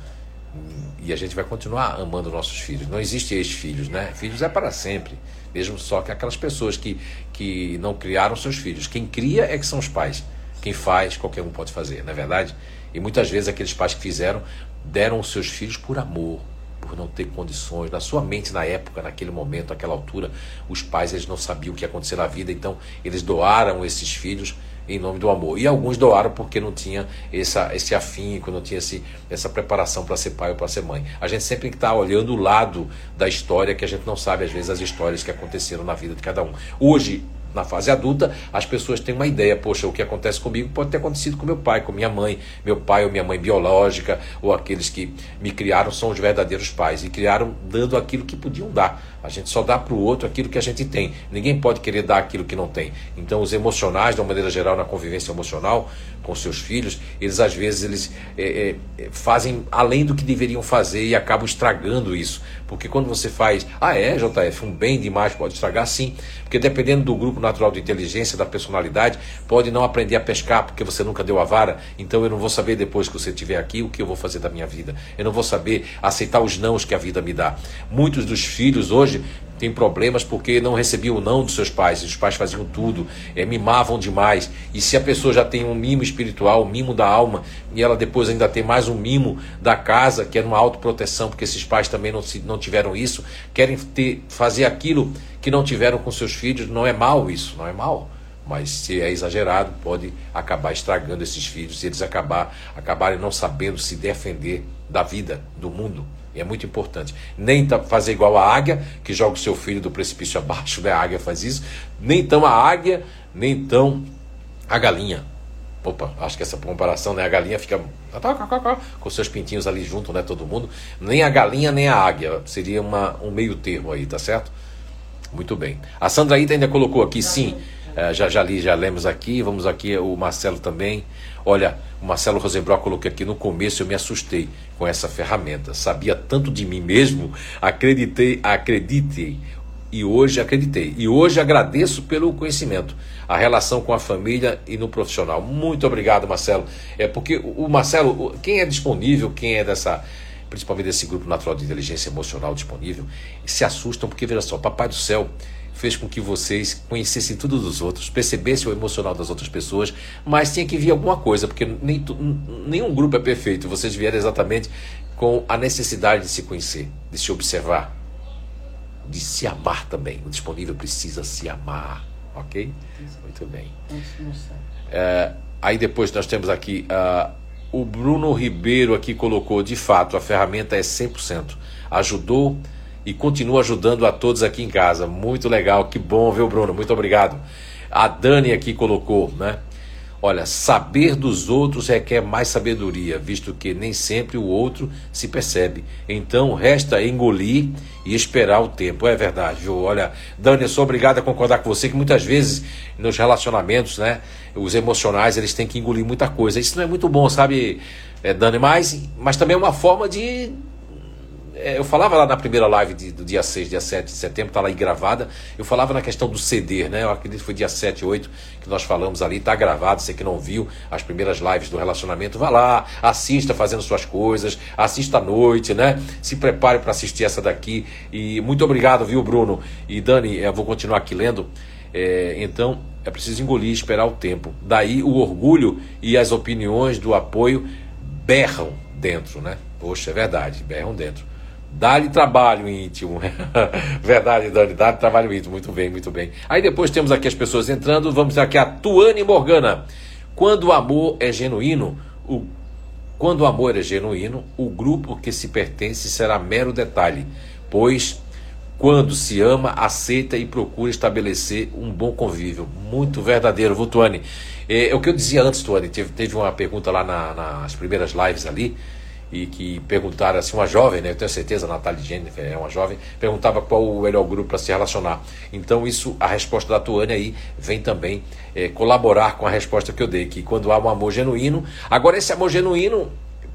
E a gente vai continuar amando nossos filhos. Não existe ex-filhos, né? Filhos é para sempre. Mesmo só que aquelas pessoas que, que não criaram seus filhos. Quem cria é que são os pais. Quem faz, qualquer um pode fazer, não é verdade? E muitas vezes aqueles pais que fizeram deram os seus filhos por amor, por não ter condições. Na sua mente, na época, naquele momento, naquela altura, os pais eles não sabiam o que ia acontecer na vida, então eles doaram esses filhos em nome do amor. E alguns doaram porque não tinha essa, esse afinco, não tinha esse, essa preparação para ser pai ou para ser mãe. A gente sempre tem que estar olhando o lado da história que a gente não sabe, às vezes, as histórias que aconteceram na vida de cada um. Hoje, na fase adulta, as pessoas têm uma ideia, poxa, o que acontece comigo pode ter acontecido com meu pai, com minha mãe, meu pai ou minha mãe biológica, ou aqueles que me criaram são os verdadeiros pais e criaram dando aquilo que podiam dar. A gente só dá para o outro aquilo que a gente tem. Ninguém pode querer dar aquilo que não tem. Então, os emocionais, de uma maneira geral, na convivência emocional com seus filhos, eles às vezes eles é, é, fazem além do que deveriam fazer e acabam estragando isso. Porque quando você faz, ah, é, JF, um bem demais pode estragar, sim. Porque dependendo do grupo natural de inteligência, da personalidade, pode não aprender a pescar porque você nunca deu a vara. Então, eu não vou saber depois que você estiver aqui o que eu vou fazer da minha vida. Eu não vou saber aceitar os nãos que a vida me dá. Muitos dos filhos hoje tem problemas porque não recebiam o não dos seus pais, os pais faziam tudo, é, mimavam demais. E se a pessoa já tem um mimo espiritual, um mimo da alma, e ela depois ainda tem mais um mimo da casa, que é uma autoproteção, porque esses pais também não, não tiveram isso, querem ter, fazer aquilo que não tiveram com seus filhos, não é mal isso, não é mal. Mas se é exagerado, pode acabar estragando esses filhos, se eles acabar, acabarem não sabendo se defender da vida, do mundo. E é muito importante. Nem fazer igual a águia, que joga o seu filho do precipício abaixo, né? A águia faz isso. Nem tão a águia, nem tão a galinha. Opa, acho que essa comparação, né? A galinha fica com seus pintinhos ali junto, né? Todo mundo. Nem a galinha, nem a águia. Seria uma, um meio termo aí, tá certo? Muito bem. A Sandra Ita ainda colocou aqui, sim. É, já, já li, já lemos aqui. Vamos aqui, o Marcelo também. Olha, o Marcelo Rosenbrock colocou aqui no começo, eu me assustei com essa ferramenta. Sabia tanto de mim mesmo, acreditei, acreditei. E hoje acreditei. E hoje agradeço pelo conhecimento, a relação com a família e no profissional. Muito obrigado, Marcelo. É porque o Marcelo, quem é disponível, quem é dessa, principalmente desse grupo natural de inteligência emocional disponível, se assustam porque veja só, Papai do Céu fez com que vocês conhecessem tudo dos outros, percebessem o emocional das outras pessoas, mas tinha que vir alguma coisa, porque nem, nenhum grupo é perfeito. Vocês vieram exatamente com a necessidade de se conhecer, de se observar, de se amar também. O disponível precisa se amar, ok? Muito bem. É, aí depois nós temos aqui uh, o Bruno Ribeiro aqui colocou, de fato, a ferramenta é 100%. Ajudou e continua ajudando a todos aqui em casa. Muito legal, que bom, viu, Bruno? Muito obrigado. A Dani aqui colocou, né? Olha, saber dos outros requer mais sabedoria, visto que nem sempre o outro se percebe. Então, resta engolir e esperar o tempo. É verdade, viu? Olha, Dani, eu sou obrigado a concordar com você que muitas vezes nos relacionamentos, né, os emocionais, eles têm que engolir muita coisa. Isso não é muito bom, sabe, é, Dani? Mas, mas também é uma forma de é, eu falava lá na primeira live de, do dia 6, dia 7 de setembro, tá lá aí gravada. Eu falava na questão do CD, né? Eu acredito que foi dia 7, 8 que nós falamos ali, tá gravado. Você que não viu as primeiras lives do relacionamento, vá lá, assista fazendo suas coisas, assista à noite, né? Se prepare para assistir essa daqui. E muito obrigado, viu, Bruno? E Dani, eu vou continuar aqui lendo. É, então, é preciso engolir, esperar o tempo. Daí o orgulho e as opiniões do apoio berram dentro, né? Poxa, é verdade, berram dentro. Dá-lhe trabalho íntimo. Verdade, Dani, dá-lhe trabalho íntimo. Muito bem, muito bem. Aí depois temos aqui as pessoas entrando. Vamos aqui a Tuane Morgana. Quando o amor é genuíno, o... quando o amor é genuíno, o grupo que se pertence será mero detalhe, pois quando se ama, aceita e procura estabelecer um bom convívio. Muito verdadeiro, viu, Tuane? É, é o que eu dizia antes, Tuane. Teve, teve uma pergunta lá na, nas primeiras lives ali e que perguntaram assim, uma jovem, né, eu tenho certeza, a Natália Jennifer é uma jovem, perguntava qual o melhor grupo para se relacionar. Então isso, a resposta da Tuane aí vem também é, colaborar com a resposta que eu dei, que quando há um amor genuíno, agora esse amor genuíno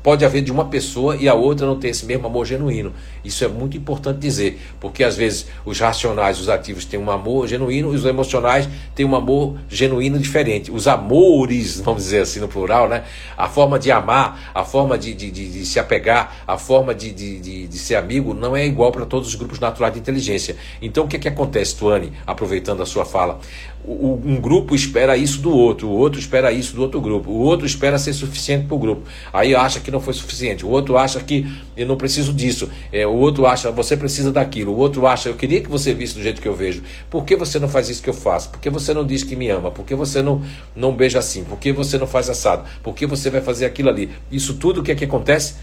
pode haver de uma pessoa e a outra não ter esse mesmo amor genuíno. Isso é muito importante dizer, porque às vezes os racionais, os ativos têm um amor genuíno e os emocionais têm um amor genuíno diferente. Os amores, vamos dizer assim no plural, né? A forma de amar, a forma de, de, de, de se apegar, a forma de, de, de, ser amigo não é igual para todos os grupos naturais de inteligência. Então o que, é que acontece, Tuane, aproveitando a sua fala? um grupo espera isso do outro, o outro espera isso do outro grupo, o outro espera ser suficiente para o grupo, aí acha que não foi suficiente, o outro acha que eu não preciso disso, é, o outro acha você precisa daquilo, o outro acha eu queria que você visse do jeito que eu vejo, por que você não faz isso que eu faço? Por que você não diz que me ama? Por que você não, não beija assim? Por que você não faz assado? Por que você vai fazer aquilo ali? Isso tudo o que é que acontece?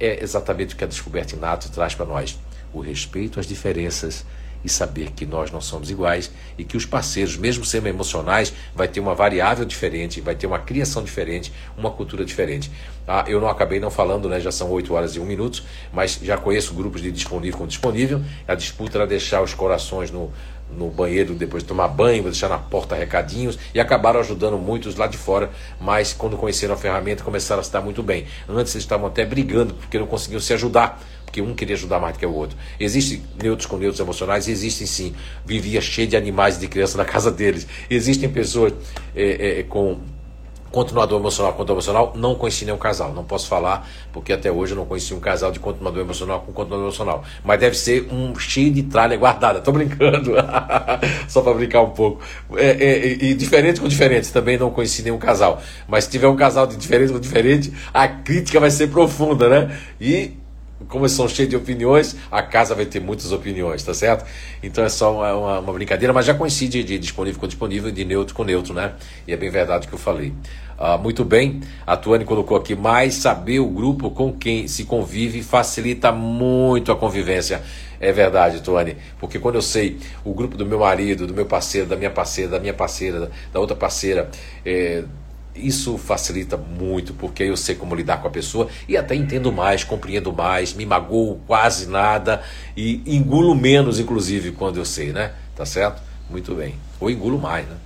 É exatamente o que a descoberta inato traz para nós: o respeito às diferenças e saber que nós não somos iguais e que os parceiros, mesmo sendo emocionais, vai ter uma variável diferente, vai ter uma criação diferente, uma cultura diferente. Ah, eu não acabei não falando, né? Já são 8 horas e 1 minuto, mas já conheço grupos de disponível com disponível. A disputa era deixar os corações no, no banheiro depois de tomar banho, deixar na porta recadinhos e acabaram ajudando muitos lá de fora, mas quando conheceram a ferramenta começaram a se dar muito bem. Antes eles estavam até brigando porque não conseguiam se ajudar porque um queria ajudar mais do que o outro. Existem neutros com neutros emocionais? Existem sim. Vivia cheio de animais de crianças na casa deles. Existem pessoas é, é, com continuador emocional contra emocional, não conheci nenhum casal. Não posso falar, porque até hoje eu não conheci um casal de continuador emocional com continuador emocional. Mas deve ser um cheio de tralha guardada. Tô brincando. Só para brincar um pouco. É, é, e diferente com diferente, também não conheci nenhum casal. Mas se tiver um casal de diferente com diferente, a crítica vai ser profunda, né? E como eles são cheios de opiniões, a casa vai ter muitas opiniões, tá certo? Então é só uma, uma, brincadeira, mas já conheci de, disponível com disponível e de neutro com neutro, né? E é bem verdade o que eu falei. Ah, muito bem, a Tuane colocou aqui, mais saber o grupo com quem se convive facilita muito a convivência. É verdade, Tuane, porque quando eu sei o grupo do meu marido, do meu parceiro, da minha parceira, da minha parceira, da outra parceira, é, isso facilita muito, porque eu sei como lidar com a pessoa e até entendo mais, compreendo mais, me magoo quase nada e engulo menos, inclusive, quando eu sei, né? Tá certo? Muito bem. Ou engulo mais, né?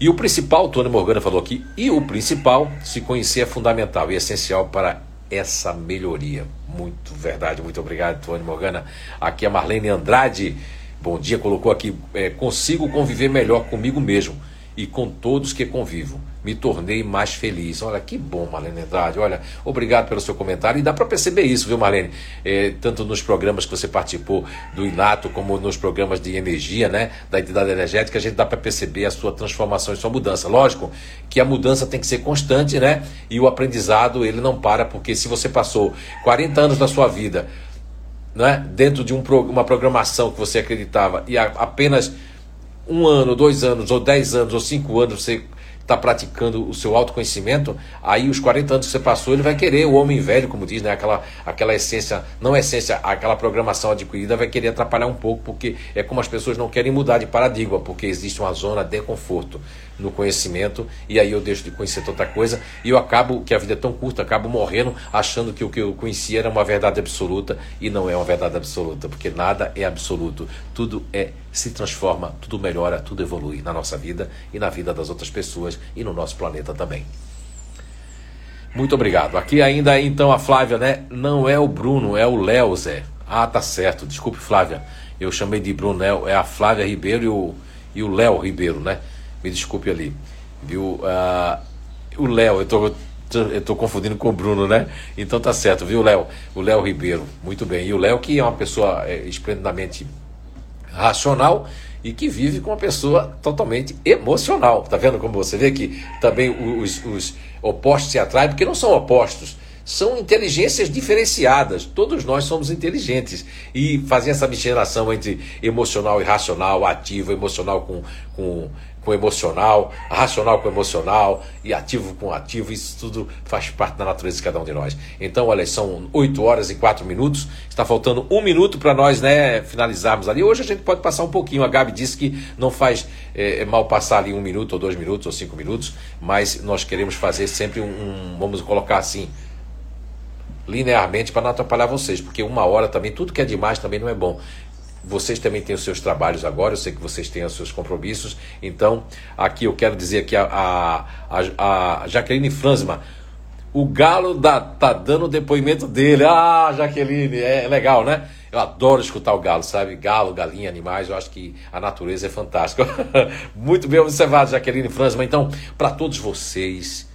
E o principal, Tony Morgana falou aqui, e o principal, se conhecer é fundamental e essencial para essa melhoria. Muito verdade, muito obrigado, Tony Morgana. Aqui é a Marlene Andrade. Bom dia, colocou aqui, é, consigo conviver melhor comigo mesmo e com todos que convivo me tornei mais feliz. Olha, que bom, Marlene Andrade. Olha, obrigado pelo seu comentário. E dá para perceber isso, viu, Marlene? É, tanto nos programas que você participou do Inato, como nos programas de energia, né? Da entidade energética, a gente dá para perceber a sua transformação e sua mudança. Lógico que a mudança tem que ser constante, né? E o aprendizado, ele não para, porque se você passou 40 anos da sua vida né, dentro de um, uma programação que você acreditava e a, apenas um ano, dois anos, ou dez anos, ou cinco anos você está praticando o seu autoconhecimento, aí os 40 anos que você passou, ele vai querer, o homem velho, como diz, né, aquela, aquela essência, não essência, aquela programação adquirida vai querer atrapalhar um pouco, porque é como as pessoas não querem mudar de paradigma, porque existe uma zona de conforto no conhecimento, e aí eu deixo de conhecer tanta coisa, e eu acabo, que a vida é tão curta, acabo morrendo achando que o que eu conhecia era uma verdade absoluta, e não é uma verdade absoluta, porque nada é absoluto, tudo é se transforma, tudo melhora, tudo evolui na nossa vida e na vida das outras pessoas e no nosso planeta também. Muito obrigado. Aqui ainda então a Flávia, né? Não é o Bruno, é o Léo, Zé. Ah, tá certo. Desculpe, Flávia. Eu chamei de Brunel. É a Flávia Ribeiro e o, e o Léo Ribeiro, né? Me desculpe ali. Viu? Uh, o Léo, eu tô, eu tô confundindo com o Bruno, né? Então tá certo, viu, Léo? O Léo Ribeiro. Muito bem. E o Léo, que é uma pessoa é, esplendidamente racional e que vive com uma pessoa totalmente emocional. Tá vendo como você vê que também os, os opostos se atraem, porque não são opostos, são inteligências diferenciadas. Todos nós somos inteligentes. E fazer essa miscigenação entre emocional e racional, ativo, emocional com, com, com emocional, racional com emocional e ativo com ativo, isso tudo faz parte da natureza de cada um de nós. Então, olha, são 8 horas e 4 minutos, está faltando um minuto para nós né, finalizarmos ali. Hoje a gente pode passar um pouquinho, a Gabi disse que não faz é, mal passar ali um minuto, ou dois minutos, ou cinco minutos, mas nós queremos fazer sempre um, um vamos colocar assim, linearmente para não atrapalhar vocês, porque uma hora também, tudo que é demais também não é bom. Vocês também têm os seus trabalhos agora, eu sei que vocês têm os seus compromissos. Então, aqui eu quero dizer que a, a, a, Jaqueline Franzma, o Galo da, tá dando o depoimento dele. Ah, Jaqueline, é, é legal, né? Eu adoro escutar o galo, sabe? Galo, galinha, animais, eu acho que a natureza é fantástica. Muito bem observado, Jaqueline Franzma. Então, para todos vocês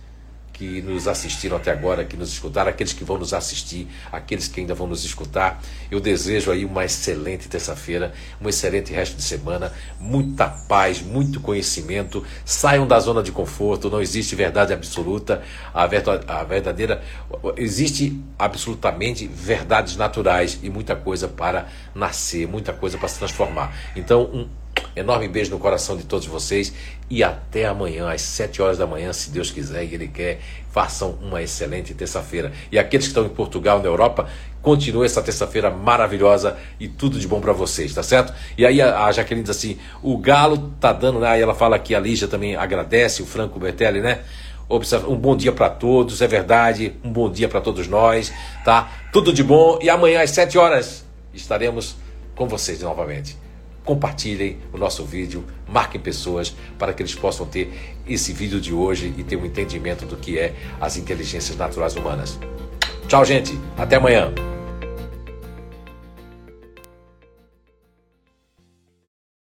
que nos assistiram até agora, que nos escutaram, aqueles que vão nos assistir, aqueles que ainda vão nos escutar. Eu desejo aí uma excelente terça-feira, um excelente resto de semana, muita paz, muito conhecimento. Saiam da zona de conforto, não existe verdade absoluta. A, verdadeira. Existe absolutamente verdades naturais e muita coisa para nascer, muita coisa para se transformar. Então, um Enorme beijo no coração de todos vocês e até amanhã, às 7 horas da manhã, se Deus quiser e Ele quer. Façam uma excelente terça-feira. E aqueles que estão em Portugal, na Europa, continue essa terça-feira maravilhosa e tudo de bom para vocês, tá certo? E aí a, Jaqueline diz assim: o Galo tá dando, né? Aí ela fala que a Lígia também agradece, o Franco Bertelli, né? Um bom dia para todos, é verdade. Um bom dia para todos nós, tá? Tudo de bom. E amanhã às 7 horas estaremos com vocês novamente compartilhem o nosso vídeo, marquem pessoas para que eles possam ter esse vídeo de hoje e ter um entendimento do que é as inteligências naturais humanas. Tchau, gente. Até amanhã.